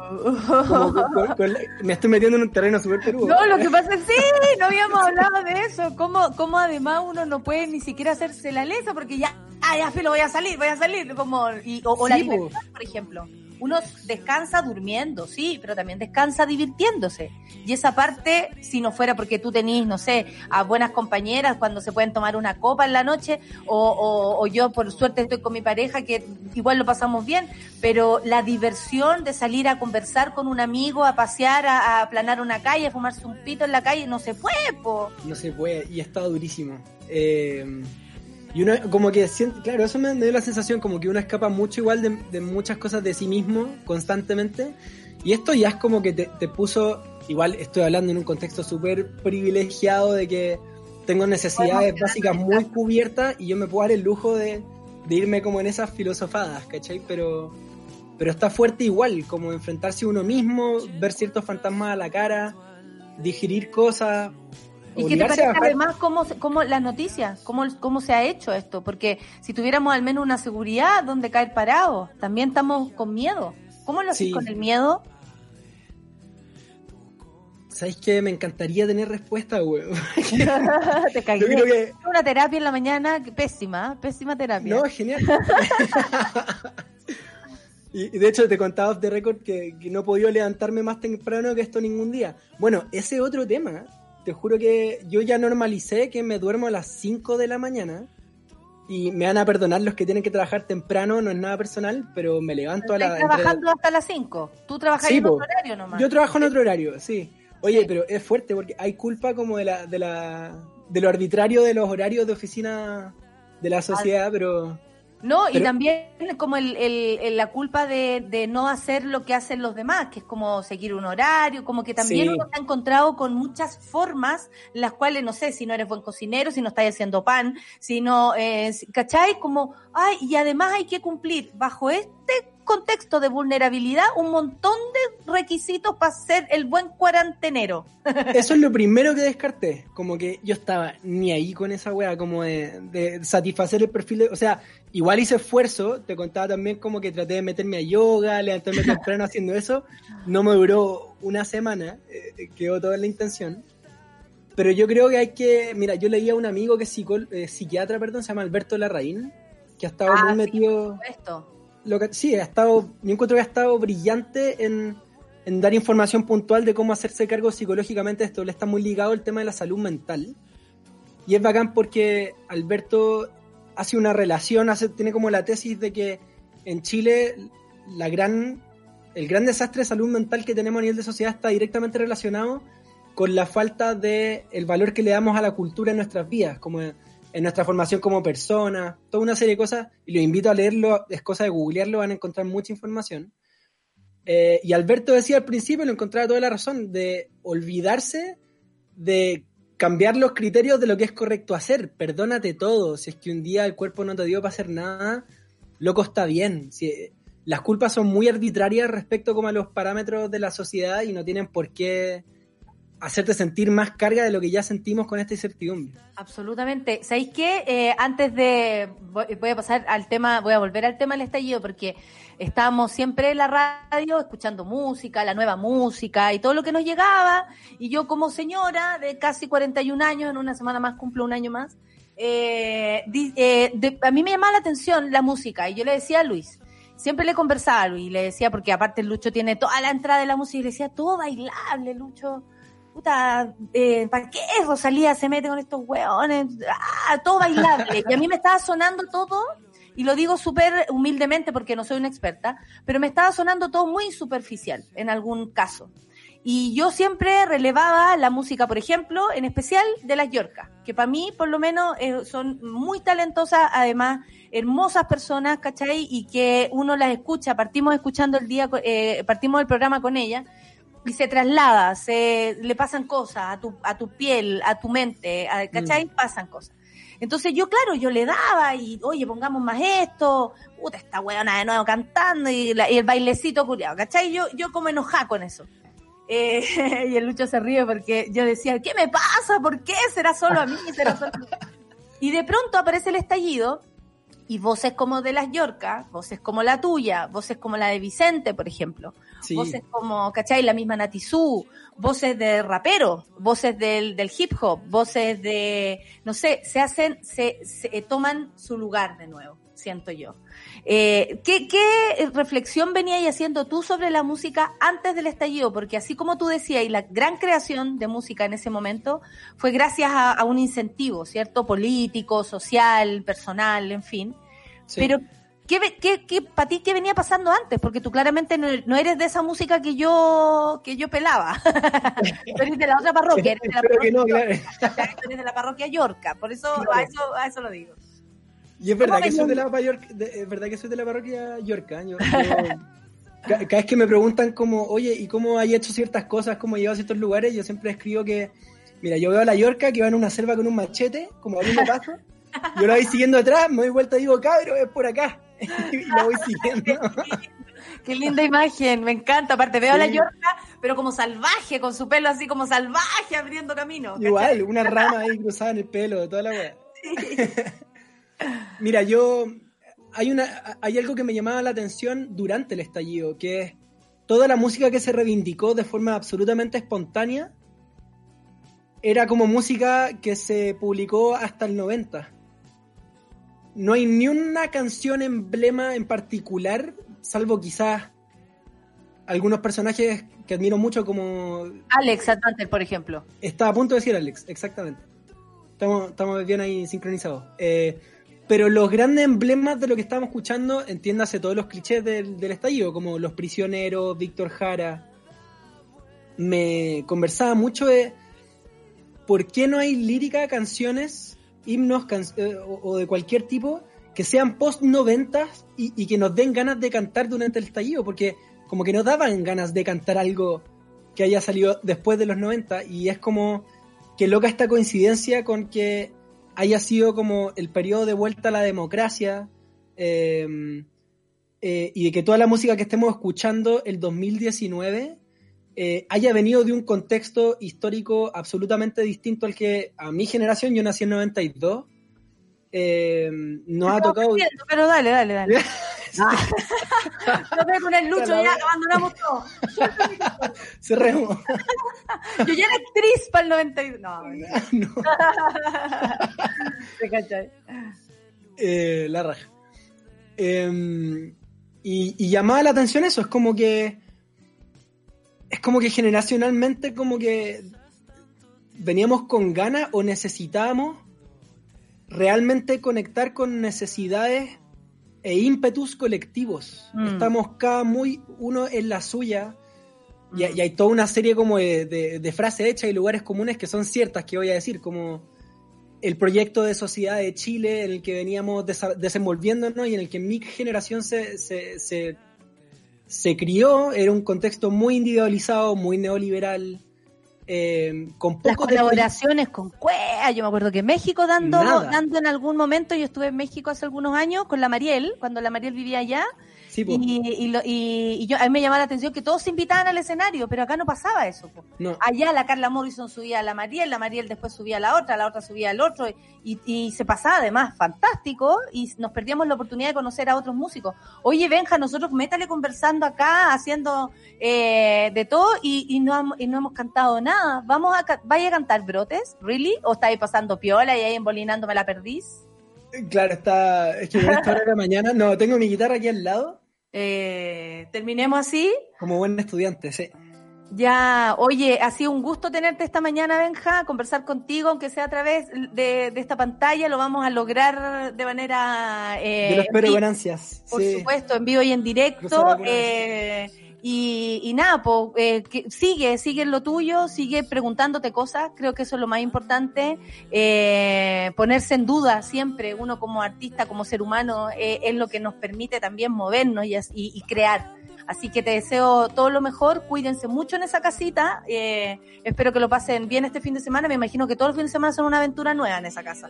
[SPEAKER 8] Como con- con- con la- me estoy metiendo en un terreno súper peludo.
[SPEAKER 1] No, lo que pasa es sí, no habíamos hablado de eso. ¿Cómo, cómo además uno no puede ni siquiera hacerse la lesa porque ya, ah, ya, filo, voy a salir, voy a salir. Como, y, o, o la
[SPEAKER 8] Sí, po.
[SPEAKER 1] libertad, por ejemplo. Uno descansa durmiendo, sí, pero también descansa divirtiéndose. Y esa parte, si no fuera porque tú tenís, no sé, a buenas compañeras cuando se pueden tomar una copa en la noche, o, yo por suerte estoy con mi pareja que igual lo pasamos bien, pero la diversión de salir a conversar con un amigo, a pasear, a, a aplanar una calle, a fumarse un pito en la calle, no se puede, po.
[SPEAKER 8] No se puede, y está durísimo. Eh, y uno, como que, siente- claro, eso me, me dio la sensación como que uno escapa mucho igual de, de muchas cosas de sí mismo constantemente. Y esto ya es como que te, te puso, igual estoy hablando en un contexto súper privilegiado de que tengo necesidades básicas muy cubiertas y yo me puedo dar el lujo de, de irme como en esas filosofadas, ¿cachai? Pero, pero está fuerte igual, como enfrentarse a uno mismo, ver ciertos fantasmas a la cara, digerir cosas.
[SPEAKER 1] ¿Y qué te
[SPEAKER 8] obligarse a
[SPEAKER 1] parece
[SPEAKER 8] bajar-
[SPEAKER 1] además cómo, cómo las noticias, cómo, cómo se ha hecho esto? Porque si tuviéramos al menos una seguridad donde caer parado, también estamos con miedo. ¿Cómo lo haces
[SPEAKER 8] Sí.
[SPEAKER 1] con el miedo?
[SPEAKER 8] ¿Sabes qué? Me encantaría tener respuesta, weón.
[SPEAKER 1] te caí.
[SPEAKER 8] Yo creo que-
[SPEAKER 1] Una terapia en la mañana, que pésima, pésima terapia.
[SPEAKER 8] No, genial. y, y de hecho te contaba off the record que, que no he podido levantarme más temprano que esto ningún día. Bueno, ese otro tema, te juro que yo ya normalicé que me duermo a las 5 de la mañana. Y me van a perdonar los que tienen que trabajar temprano, no es nada personal, pero me levanto a la... Entre-
[SPEAKER 1] trabajando hasta las 5. Tú trabajas
[SPEAKER 8] Sí,
[SPEAKER 1] en
[SPEAKER 8] po.
[SPEAKER 1] otro horario nomás.
[SPEAKER 8] Yo trabajo en otro horario, sí. Oye, pero es fuerte porque hay culpa como de la, de la, de lo arbitrario de los horarios de oficina de la sociedad, pero
[SPEAKER 1] No, y también como el, el- el- la culpa de, de no hacer lo que hacen los demás, que es como seguir un horario, como que también
[SPEAKER 8] Sí.
[SPEAKER 1] uno se ha encontrado con muchas formas, las cuales, no sé, si no eres buen cocinero, si no estás haciendo pan, si no, eh, ¿cachai? Como, ay, y además hay que cumplir bajo este contexto de vulnerabilidad un montón de requisitos para ser el buen cuarentenero.
[SPEAKER 8] Eso es lo primero que descarté. Como que yo estaba ni ahí con esa wea, como de, de satisfacer el perfil de. O sea, igual hice esfuerzo. Te contaba también como que traté de meterme a yoga, levantarme temprano haciendo eso. No me duró una semana, eh, quedó toda la intención. Pero yo creo que hay que. Mira, yo leía a un amigo que es eh, psiquiatra, perdón, se llama Alberto Larraín, que ha estado
[SPEAKER 1] Ah,
[SPEAKER 8] muy
[SPEAKER 1] sí,
[SPEAKER 8] metido. Lo que, sí, ha estado, yo encuentro que ha estado brillante en, en dar información puntual de cómo hacerse cargo psicológicamente de esto. Le está muy ligado el tema de la salud mental. Y es bacán porque Alberto hace una relación, hace, tiene como la tesis de que en Chile la gran, el gran desastre de salud mental que tenemos a nivel de sociedad está directamente relacionado con la falta de el valor que le damos a la cultura en nuestras vidas, como en nuestra formación como persona, toda una serie de cosas, y los invito a leerlo, es cosa de googlearlo, van a encontrar mucha información. Eh, y Alberto decía al principio, lo encontraba toda la razón, de olvidarse de cambiar los criterios de lo que es correcto hacer. Perdónate todo. Si es que un día el cuerpo no te dio para hacer nada, loco está bien. Si, las culpas son muy arbitrarias respecto como a los parámetros de la sociedad y no tienen por qué hacerte sentir más carga de lo que ya sentimos con esta incertidumbre.
[SPEAKER 1] Absolutamente. ¿Sabéis qué? Eh, antes de. Voy, a pasar al tema, voy a volver al tema del estallido, porque estábamos siempre en la radio escuchando música, la nueva música y todo lo que nos llegaba. Y yo, como señora de casi 41 años, en una semana más cumplo un año más, eh, eh, a mí me llamaba la atención la música. Y yo le decía a Luis, siempre le conversaba Luis, y le decía, porque aparte Lucho tiene toda la entrada de la música, y le decía, todo bailable, Lucho puta, eh, ¿para qué Rosalía se mete con estos hueones? Ah, todo bailable. Y a mí me estaba sonando todo, y lo digo súper humildemente porque no soy una experta, pero me estaba sonando todo muy superficial en algún caso. Y yo siempre relevaba la música, por ejemplo, en especial de las Yorcas, que para mí, por lo menos, eh, son muy talentosas, además, hermosas personas, ¿cachai? Y que uno las escucha, partimos escuchando el día, eh, partimos el programa con ella, y se traslada, se le pasan cosas a tu, a tu piel, a tu mente, a- ¿cachai? Pasan cosas. Entonces yo, claro, yo le daba y, oye, pongamos más esto, puta, esta weona de nuevo cantando y, la- y el bailecito curiado, ¿cachai? Yo, yo como enojada con eso. Eh, y el Lucho se ríe porque yo decía, ¿qué me pasa? ¿Por qué? ¿Será solo a mí? ¿Será solo a mí? Y de pronto aparece el estallido y voces como de las Yorcas, voces como la tuya, voces como la de Vicente, por ejemplo,
[SPEAKER 8] Sí.
[SPEAKER 1] voces como, ¿cachai? La misma Natizú, voces de raperos, voces del, del hip hop, voces de, no sé, se hacen, se, se eh, toman su lugar de nuevo, siento yo. Eh, ¿qué, ¿Qué reflexión veníais haciendo tú sobre la música antes del estallido? Porque así como tú decías, y la gran creación de música en ese momento fue gracias a, a un incentivo, ¿cierto? Político, social, personal, en fin.
[SPEAKER 8] Sí.
[SPEAKER 1] Pero, ¿qué, qué, qué, para ti, qué venía pasando antes? Porque tú claramente no, no eres de esa música que yo, que yo pelaba. tú eres de la otra parroquia, eres de la
[SPEAKER 8] no,
[SPEAKER 1] parroquia,
[SPEAKER 8] claro.
[SPEAKER 1] Yorca, tú eres de la parroquia Yorca. Por eso, a eso, a eso lo digo.
[SPEAKER 8] Y es verdad
[SPEAKER 1] ¿Cómo
[SPEAKER 8] que soy de la York- de- es verdad que soy de la parroquia Yorca. Yo- yo- ca- cada vez que me preguntan como, oye, ¿y cómo hay hecho ciertas cosas? ¿Cómo llevas a ciertos lugares? Yo siempre escribo que, mira, yo veo a la Yorca que va en una selva con un machete, como abriendo paso. Yo la voy siguiendo atrás, me doy vuelta y digo, cabro, es por acá. y la voy siguiendo.
[SPEAKER 1] Qué linda imagen, me encanta. Aparte, veo a la
[SPEAKER 8] Sí.
[SPEAKER 1] Yorca, pero como salvaje, con su pelo así como salvaje, abriendo camino. ¿cachai?
[SPEAKER 8] Igual, una rama ahí cruzada en el pelo, toda la weá. Mira, yo hay una hay algo que me llamaba la atención durante el estallido, que es toda la música que se reivindicó de forma absolutamente espontánea era como música que se publicó hasta el 90. No hay ni una canción emblema en particular, salvo quizás algunos personajes que admiro mucho como
[SPEAKER 1] Alex Atlanter, por ejemplo.
[SPEAKER 8] Estaba a punto de decir Alex, exactamente. Estamos, estamos bien ahí sincronizados. Eh, pero los grandes emblemas de lo que estábamos escuchando, entiéndase todos los clichés del, del estallido, como Los Prisioneros, Víctor Jara. Me conversaba mucho de por qué no hay lírica, canciones, himnos eh, o, de cualquier tipo que sean post 90 y, y que nos den ganas de cantar durante el estallido, porque como que nos daban ganas de cantar algo que haya salido después de los 90 y es como que loca esta coincidencia con que haya sido como el periodo de vuelta a la democracia, eh, eh, y de que toda la música que estemos escuchando el 2019 eh, haya venido de un contexto histórico absolutamente distinto al que a mi generación, yo nací en 92, eh, nos ha tocado...
[SPEAKER 1] Pero dale, dale, dale. no con el Lucho, ya abandonamos todo.
[SPEAKER 8] Cerremos.
[SPEAKER 1] Yo ya era actriz para el 92. No, no. ¿Te cachai?
[SPEAKER 8] Eh, la raja. Eh, y, y llamaba la atención eso, es como que es como que generacionalmente como que veníamos con ganas o necesitábamos realmente conectar con necesidades e ímpetus colectivos. Mm. Estamos cada muy uno en la suya y, hay toda una serie como de, de, frases hechas y lugares comunes que son ciertas que voy a decir, como el proyecto de sociedad de Chile en el que veníamos desenvolviéndonos y en el que mi generación se, se, se se crió, era un contexto muy individualizado, muy neoliberal. Eh, con
[SPEAKER 1] Las colaboraciones con Cuea, yo me acuerdo que México dando, dando en algún momento, yo estuve en México hace algunos años con la Mariel, cuando la Mariel vivía allá, y, yo, a mí me llamaba la atención que todos se invitaban al escenario, pero acá no pasaba eso. Allá la Carla Morrison subía a la Mariel, la Mariel después subía a la otra, la otra subía al otro, y, se pasaba además fantástico, y nos perdíamos la oportunidad de conocer a otros músicos. Oye, Benja, nosotros métale conversando acá, haciendo eh, de todo, y, no, no hemos cantado nada. ¿Vamos a, ¿Vaya a cantar brotes? ¿Really? ¿O estáis pasando piola y ahí embolinándome la perdís?
[SPEAKER 8] Claro, está. Es que esta hora de mañana. No, tengo mi guitarra aquí al lado.
[SPEAKER 1] Eh, terminemos así.
[SPEAKER 8] Como buen estudiante, sí.
[SPEAKER 1] Ya, oye, ha sido un gusto tenerte esta mañana, Benja, conversar contigo, aunque sea a través de, esta pantalla, lo vamos a lograr de manera...
[SPEAKER 8] Eh, Yo lo espero con ansias.
[SPEAKER 1] Por supuesto, en vivo y en directo. Y, nada, pues sigue, sigue en lo tuyo, sigue preguntándote cosas, creo que eso es lo más importante, eh, ponerse en duda siempre, uno como artista, como ser humano, eh, es lo que nos permite también movernos y, crear. Así que te deseo todo lo mejor, cuídense mucho en esa casita, espero que lo pasen bien este fin de semana, me imagino que todos los fines de semana son una aventura nueva en esa casa.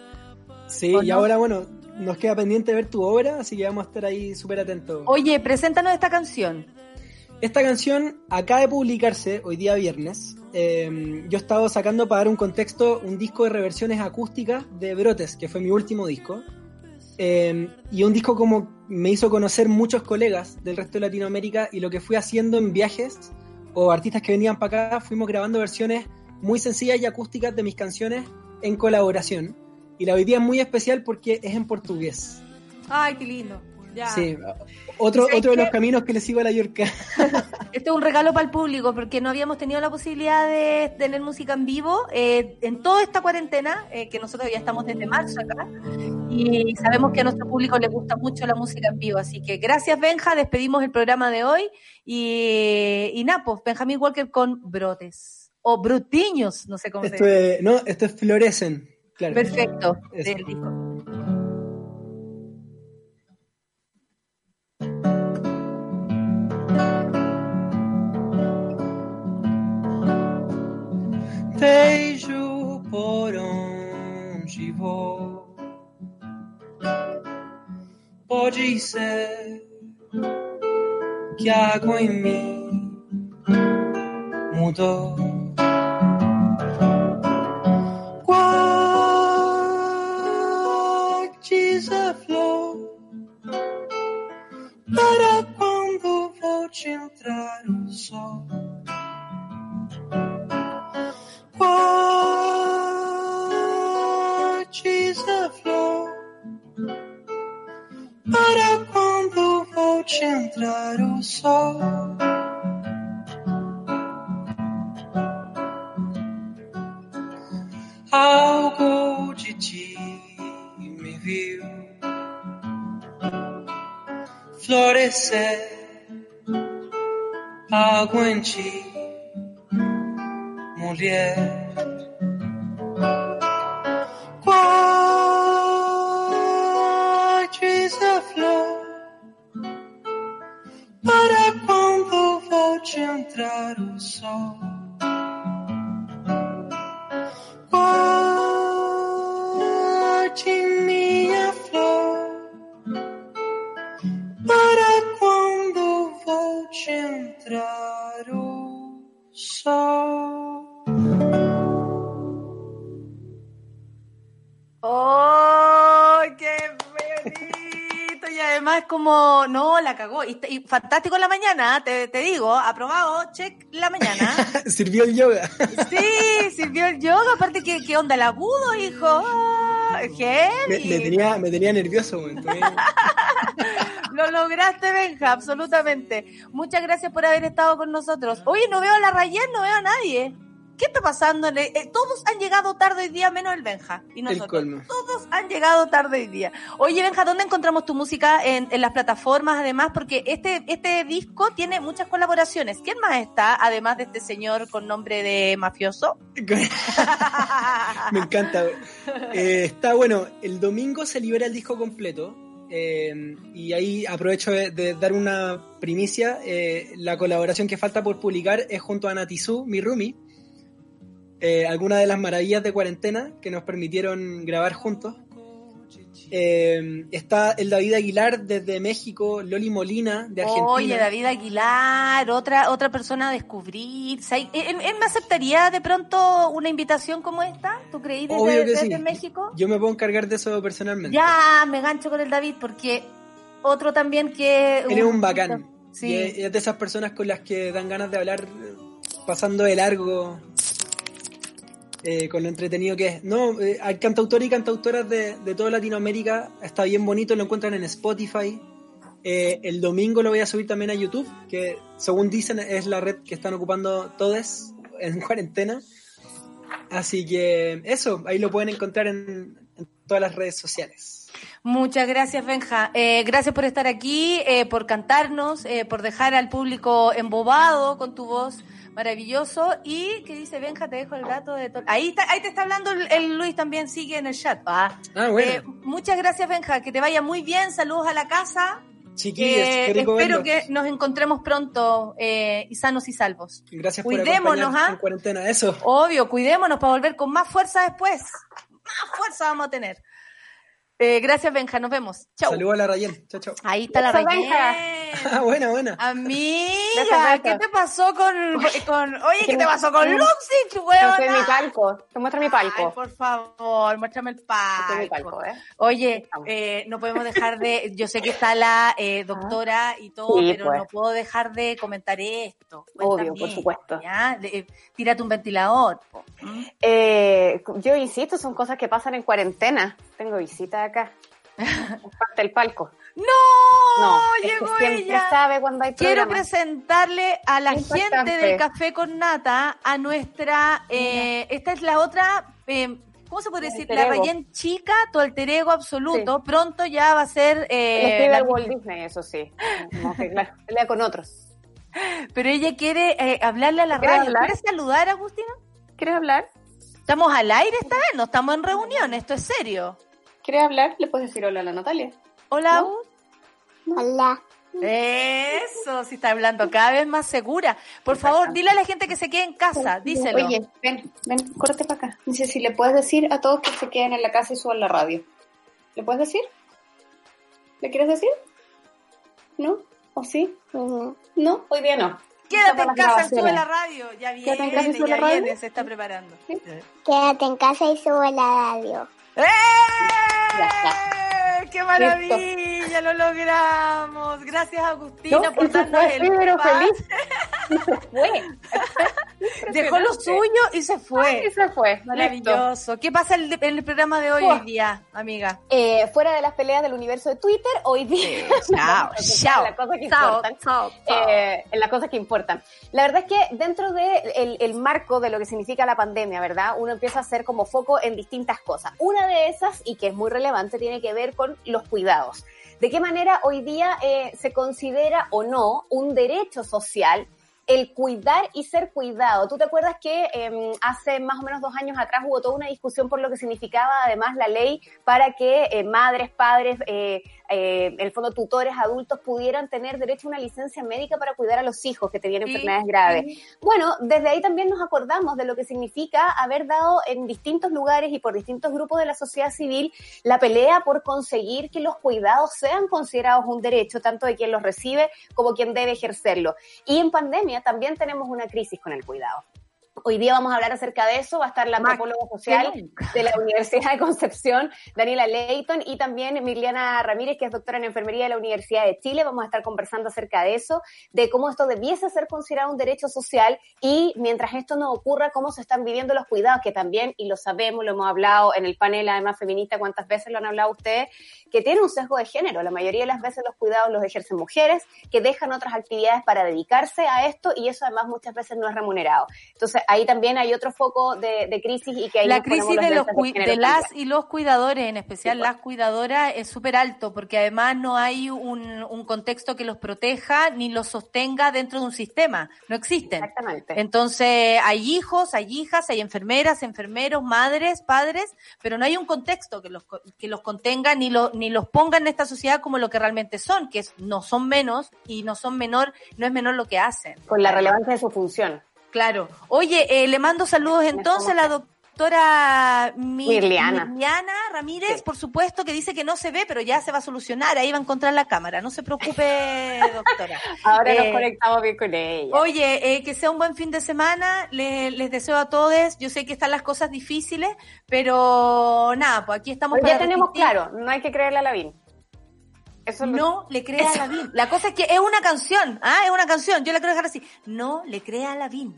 [SPEAKER 8] Sí, y ahora bueno, nos queda pendiente ver tu obra, así que vamos a estar ahí súper atentos.
[SPEAKER 1] Oye, preséntanos esta canción.
[SPEAKER 8] Esta canción acaba de publicarse hoy día viernes. Eh, yo he estado sacando para dar un contexto un disco de reversiones acústicas de Brotes, que fue mi último disco. Eh, y un disco como me hizo conocer muchos colegas del resto de Latinoamérica y lo que fui haciendo en viajes o artistas que venían para acá, fuimos grabando versiones muy sencillas y acústicas de mis canciones en colaboración. Y la hoy día es muy especial porque es en portugués.
[SPEAKER 1] Ay, qué lindo.
[SPEAKER 8] Sí, otro, otro de los caminos que le sigo a la Yorca.
[SPEAKER 1] Este es un regalo para el público porque no habíamos tenido la posibilidad de tener música en vivo eh, en toda esta cuarentena, eh, que nosotros ya estamos desde marzo acá, y sabemos que a nuestro público le gusta mucho la música en vivo. Así que gracias, Benja, despedimos el programa de hoy. Y, y Napos, pues, Benjamín Walker con brotes. O brutiños, no sé cómo
[SPEAKER 8] esto se no, esto es florecen. Claro.
[SPEAKER 1] Perfecto, del disco.
[SPEAKER 9] Vejo por onde vou. Pode ser que a água em mim mudou.
[SPEAKER 1] Fantástico en la mañana, te, te digo, aprobado, check la mañana.
[SPEAKER 8] Sirvió el yoga.
[SPEAKER 1] sí, sirvió el yoga, aparte que, qué onda el agudo, hijo.
[SPEAKER 8] Me, me tenía, me tenía nervioso.
[SPEAKER 1] Lo lograste, Benja, absolutamente. Muchas gracias por haber estado con nosotros. Oye, no veo a la Rayen, no veo a nadie. ¿Qué está pasando? Eh, todos han llegado tarde hoy día, menos el Benja. Y nosotros.
[SPEAKER 8] colmo.
[SPEAKER 1] Todos han llegado tarde hoy día. Oye, Benja, ¿dónde encontramos tu música? En, en las plataformas, además, porque este, este disco tiene muchas colaboraciones. ¿Quién más está, además de este señor con nombre de mafioso?
[SPEAKER 8] Me encanta. Eh, está bueno, el domingo se libera el disco completo. eh, y ahí aprovecho de, de dar una primicia. eh, la colaboración que falta por publicar es junto a Natizú, mi roomie. Eh, algunas de las maravillas de cuarentena que nos permitieron grabar juntos. Eh, está el David Aguilar desde México, Loli Molina de Argentina.
[SPEAKER 1] Oye, David Aguilar, otra, otra persona a descubrir. ¿Él, él me aceptaría de pronto una invitación como esta? ¿Tú creí desde,
[SPEAKER 8] Obvio que
[SPEAKER 1] desde
[SPEAKER 8] sí.
[SPEAKER 1] México?
[SPEAKER 8] Yo me puedo encargar de eso personalmente.
[SPEAKER 1] Ya, me gancho con el David porque otro también que...
[SPEAKER 8] Él es un bacán.
[SPEAKER 1] Sí.
[SPEAKER 8] Y es es de esas personas con las que dan ganas de hablar eh, pasando de largo eh, con lo entretenido que es. No, eh, hay cantautores y cantautoras de, de toda Latinoamérica. Está bien bonito, lo encuentran en Spotify. Eh, el domingo lo voy a subir también a YouTube, que según dicen es la red que están ocupando todos en cuarentena. Así que eso, ahí lo pueden encontrar en, todas las redes sociales.
[SPEAKER 1] Muchas gracias, Benja. Gracias por estar aquí, por cantarnos, por dejar al público embobado con tu voz maravilloso. Y que dice Benja, te dejo el dato de todo. Ahí, está, ahí te está hablando el, el Luis también, sigue en el chat. Ah.
[SPEAKER 8] Ah, bueno.
[SPEAKER 1] Eh, muchas gracias, Benja. Que te vaya muy bien. Saludos a la casa.
[SPEAKER 8] Chiquillos,
[SPEAKER 1] Eh, espero
[SPEAKER 8] verlos.
[SPEAKER 1] que nos encontremos pronto eh, y sanos y salvos.
[SPEAKER 8] Gracias por
[SPEAKER 1] Cuidémonos, ¿ah?
[SPEAKER 8] en cuarentena. Eso.
[SPEAKER 1] Obvio, cuidémonos para volver con más fuerza después. Más fuerza vamos a tener. Eh, gracias, Benja. Nos vemos. Chau.
[SPEAKER 8] Saludos a la Rayen. Chao, chao.
[SPEAKER 1] Ahí está la Rayen.
[SPEAKER 10] Benja.
[SPEAKER 8] Ah, buena, buena.
[SPEAKER 1] Amiga,
[SPEAKER 10] Gracias,
[SPEAKER 1] ¿qué te pasó con, con oye, qué te pasó con Luxich,
[SPEAKER 10] Te muestro mi
[SPEAKER 1] huevona?
[SPEAKER 10] palco. Te muestro mi
[SPEAKER 1] Ay,
[SPEAKER 10] palco.
[SPEAKER 1] por favor, muéstrame el
[SPEAKER 10] Te muestro mi
[SPEAKER 1] palco.
[SPEAKER 10] palco, ¿eh?
[SPEAKER 1] Oye, eh, no podemos dejar de, yo sé que está la eh, doctora y todo,
[SPEAKER 10] Sí,
[SPEAKER 1] pero
[SPEAKER 10] pues.
[SPEAKER 1] no puedo dejar de comentar esto.
[SPEAKER 10] Obvio, por
[SPEAKER 1] Cuéntame,
[SPEAKER 10] supuesto.
[SPEAKER 1] ¿ya? De- eh, tírate un ventilador.
[SPEAKER 10] Eh, yo insisto, son cosas que pasan en cuarentena. Tengo visita acá. Parte del palco.
[SPEAKER 1] ¡No!
[SPEAKER 10] No, es que
[SPEAKER 1] llegó ella.
[SPEAKER 10] sabe cuando hay
[SPEAKER 1] Quiero presentarle a la gente del Café con Nata a nuestra. eh, esta es la otra. eh, ¿Cómo se puede decir? La. Rayen chica, tu alter ego absoluto. Pronto ya va a ser. Eh, la-
[SPEAKER 10] al Walt Disney, eso sí. Como que, claro, pelea con otros.
[SPEAKER 1] pero ella quiere eh, hablarle a la
[SPEAKER 10] ¿Quiere
[SPEAKER 1] radio.
[SPEAKER 10] hablar?
[SPEAKER 1] ¿Quieres saludar, Agustina?
[SPEAKER 10] ¿Quieres hablar?
[SPEAKER 1] Estamos al aire esta vez, no estamos en reunión, esto es serio.
[SPEAKER 10] ¿Quieres hablar? Le puedes decir hola a la Natalia.
[SPEAKER 1] Hola.
[SPEAKER 11] Hola.
[SPEAKER 1] Eso, sí está hablando cada vez más segura. Por favor, dile a la gente que se quede en casa, díselo.
[SPEAKER 10] Oye, ven, ven, córrete para acá. Dice si le puedes decir a todos que se queden en la casa y suban la radio. ¿Le puedes decir? ¿Le quieres decir? ¿No? ¿O sí? No, hoy día no.
[SPEAKER 1] Quédate en casa,
[SPEAKER 10] grabaciones.
[SPEAKER 1] sube la radio. Ya
[SPEAKER 10] Quédate en
[SPEAKER 1] viene,
[SPEAKER 10] casa y sube
[SPEAKER 1] ya
[SPEAKER 10] la radio.
[SPEAKER 1] viene, se está preparando.
[SPEAKER 10] Sí.
[SPEAKER 11] Quédate en casa y sube la radio.
[SPEAKER 10] Ya
[SPEAKER 1] ¡Eh! ¡Qué maravilla! Lo logramos. Gracias, Agustina,
[SPEAKER 10] No,
[SPEAKER 1] por darnos
[SPEAKER 10] fue,
[SPEAKER 1] el
[SPEAKER 10] pero feliz. Se fue.
[SPEAKER 1] Dejó lo suyo y se
[SPEAKER 10] Y
[SPEAKER 1] fue.
[SPEAKER 10] se fue. Listo.
[SPEAKER 1] Maravilloso. ¿Qué pasa en el, programa de hoy, día, amiga?
[SPEAKER 10] Eh, fuera de las peleas del universo de Twitter, hoy día.
[SPEAKER 1] Chao, chao.
[SPEAKER 10] Las cosas que
[SPEAKER 1] Chao,
[SPEAKER 10] importan.
[SPEAKER 1] chao, chao.
[SPEAKER 10] Eh, en las cosas que importan. La verdad es que dentro del de el, el marco de lo que significa la pandemia, ¿verdad? Uno empieza a hacer como foco en distintas cosas. Una de esas, y que es muy relevante, tiene que ver con los cuidados. ¿De qué manera hoy día eh, se considera o no un derecho social el cuidar y ser cuidado. ¿Tú te acuerdas que eh, hace más o menos dos años atrás hubo toda una discusión por lo que significaba además la ley para que eh, madres, padres, eh, eh, en el fondo tutores adultos pudieran tener derecho a una licencia médica para cuidar a los hijos que tenían
[SPEAKER 1] Sí,
[SPEAKER 10] enfermedades graves?
[SPEAKER 1] sí.
[SPEAKER 10] Bueno, desde ahí también nos acordamos de lo que significa haber dado en distintos lugares y por distintos grupos de la sociedad civil la pelea por conseguir que los cuidados sean considerados un derecho, tanto de quien los recibe como quien debe ejercerlo. Y en pandemia también tenemos una crisis con el cuidado. Hoy día vamos a hablar acerca de eso. Va a estar la antropóloga social de la Universidad de Concepción, Daniela Leighton, y también Emiliana Ramírez, que es doctora en enfermería de la Universidad de Chile. Vamos a estar conversando acerca de eso, de cómo esto debiese ser considerado un derecho social y mientras esto no ocurra, cómo se están viviendo los cuidados, que también, y lo sabemos, lo hemos hablado en el panel además feminista, cuántas veces lo han hablado ustedes, que tiene un sesgo de género. La mayoría de las veces los cuidados los ejercen mujeres que dejan otras actividades para dedicarse a esto y eso además muchas veces no es remunerado. Entonces ahí también hay otro foco de, crisis y que hay
[SPEAKER 1] La crisis de, los de, las y los cuidadores, en especial las cuidadoras, es súper alto porque además no hay un, un, contexto que los proteja ni los sostenga dentro de un sistema. No existen.
[SPEAKER 10] Exactamente.
[SPEAKER 1] Entonces hay hijos, hay hijas, hay enfermeras, enfermeros, madres, padres, pero no hay un contexto que los, que los contenga ni, lo, ni los ponga en esta sociedad como lo que realmente son, que es, no son menos y no son menor, no es menor lo que hacen.
[SPEAKER 10] Con la relevancia de su función.
[SPEAKER 1] Claro. Oye, eh, le mando saludos entonces a la doctora
[SPEAKER 10] Mirliana.
[SPEAKER 1] Ramírez, por supuesto, que dice que no se ve, pero ya se va a solucionar. Ahí va a encontrar la cámara. No se preocupe, doctora.
[SPEAKER 10] Ahora nos eh, conectamos bien con ella.
[SPEAKER 1] Oye, eh, que sea un buen fin de semana. les deseo a todos. Yo sé que están las cosas difíciles, pero nada, pues aquí estamos.
[SPEAKER 10] ya tenemos claro, no hay que creerle a la
[SPEAKER 1] No le crea a Lavín. La cosa es que es una canción, ¿ah? Es una canción. Yo la quiero dejar así. No le crea a Lavín.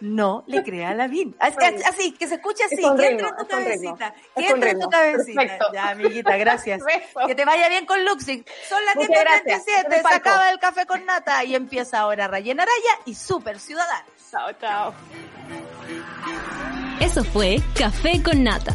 [SPEAKER 1] No le crea a Lavín. Así, así, que se escuche así. Que entre en tu cabecita. Que entre en tu cabecita. Ya, amiguita, gracias. que te vaya bien con Luxig. Son las 10.37, se acaba el café con nata y empieza ahora Rayen Araya y Super Ciudadanos.
[SPEAKER 10] Chao, chao.
[SPEAKER 7] Eso fue Café con Nata.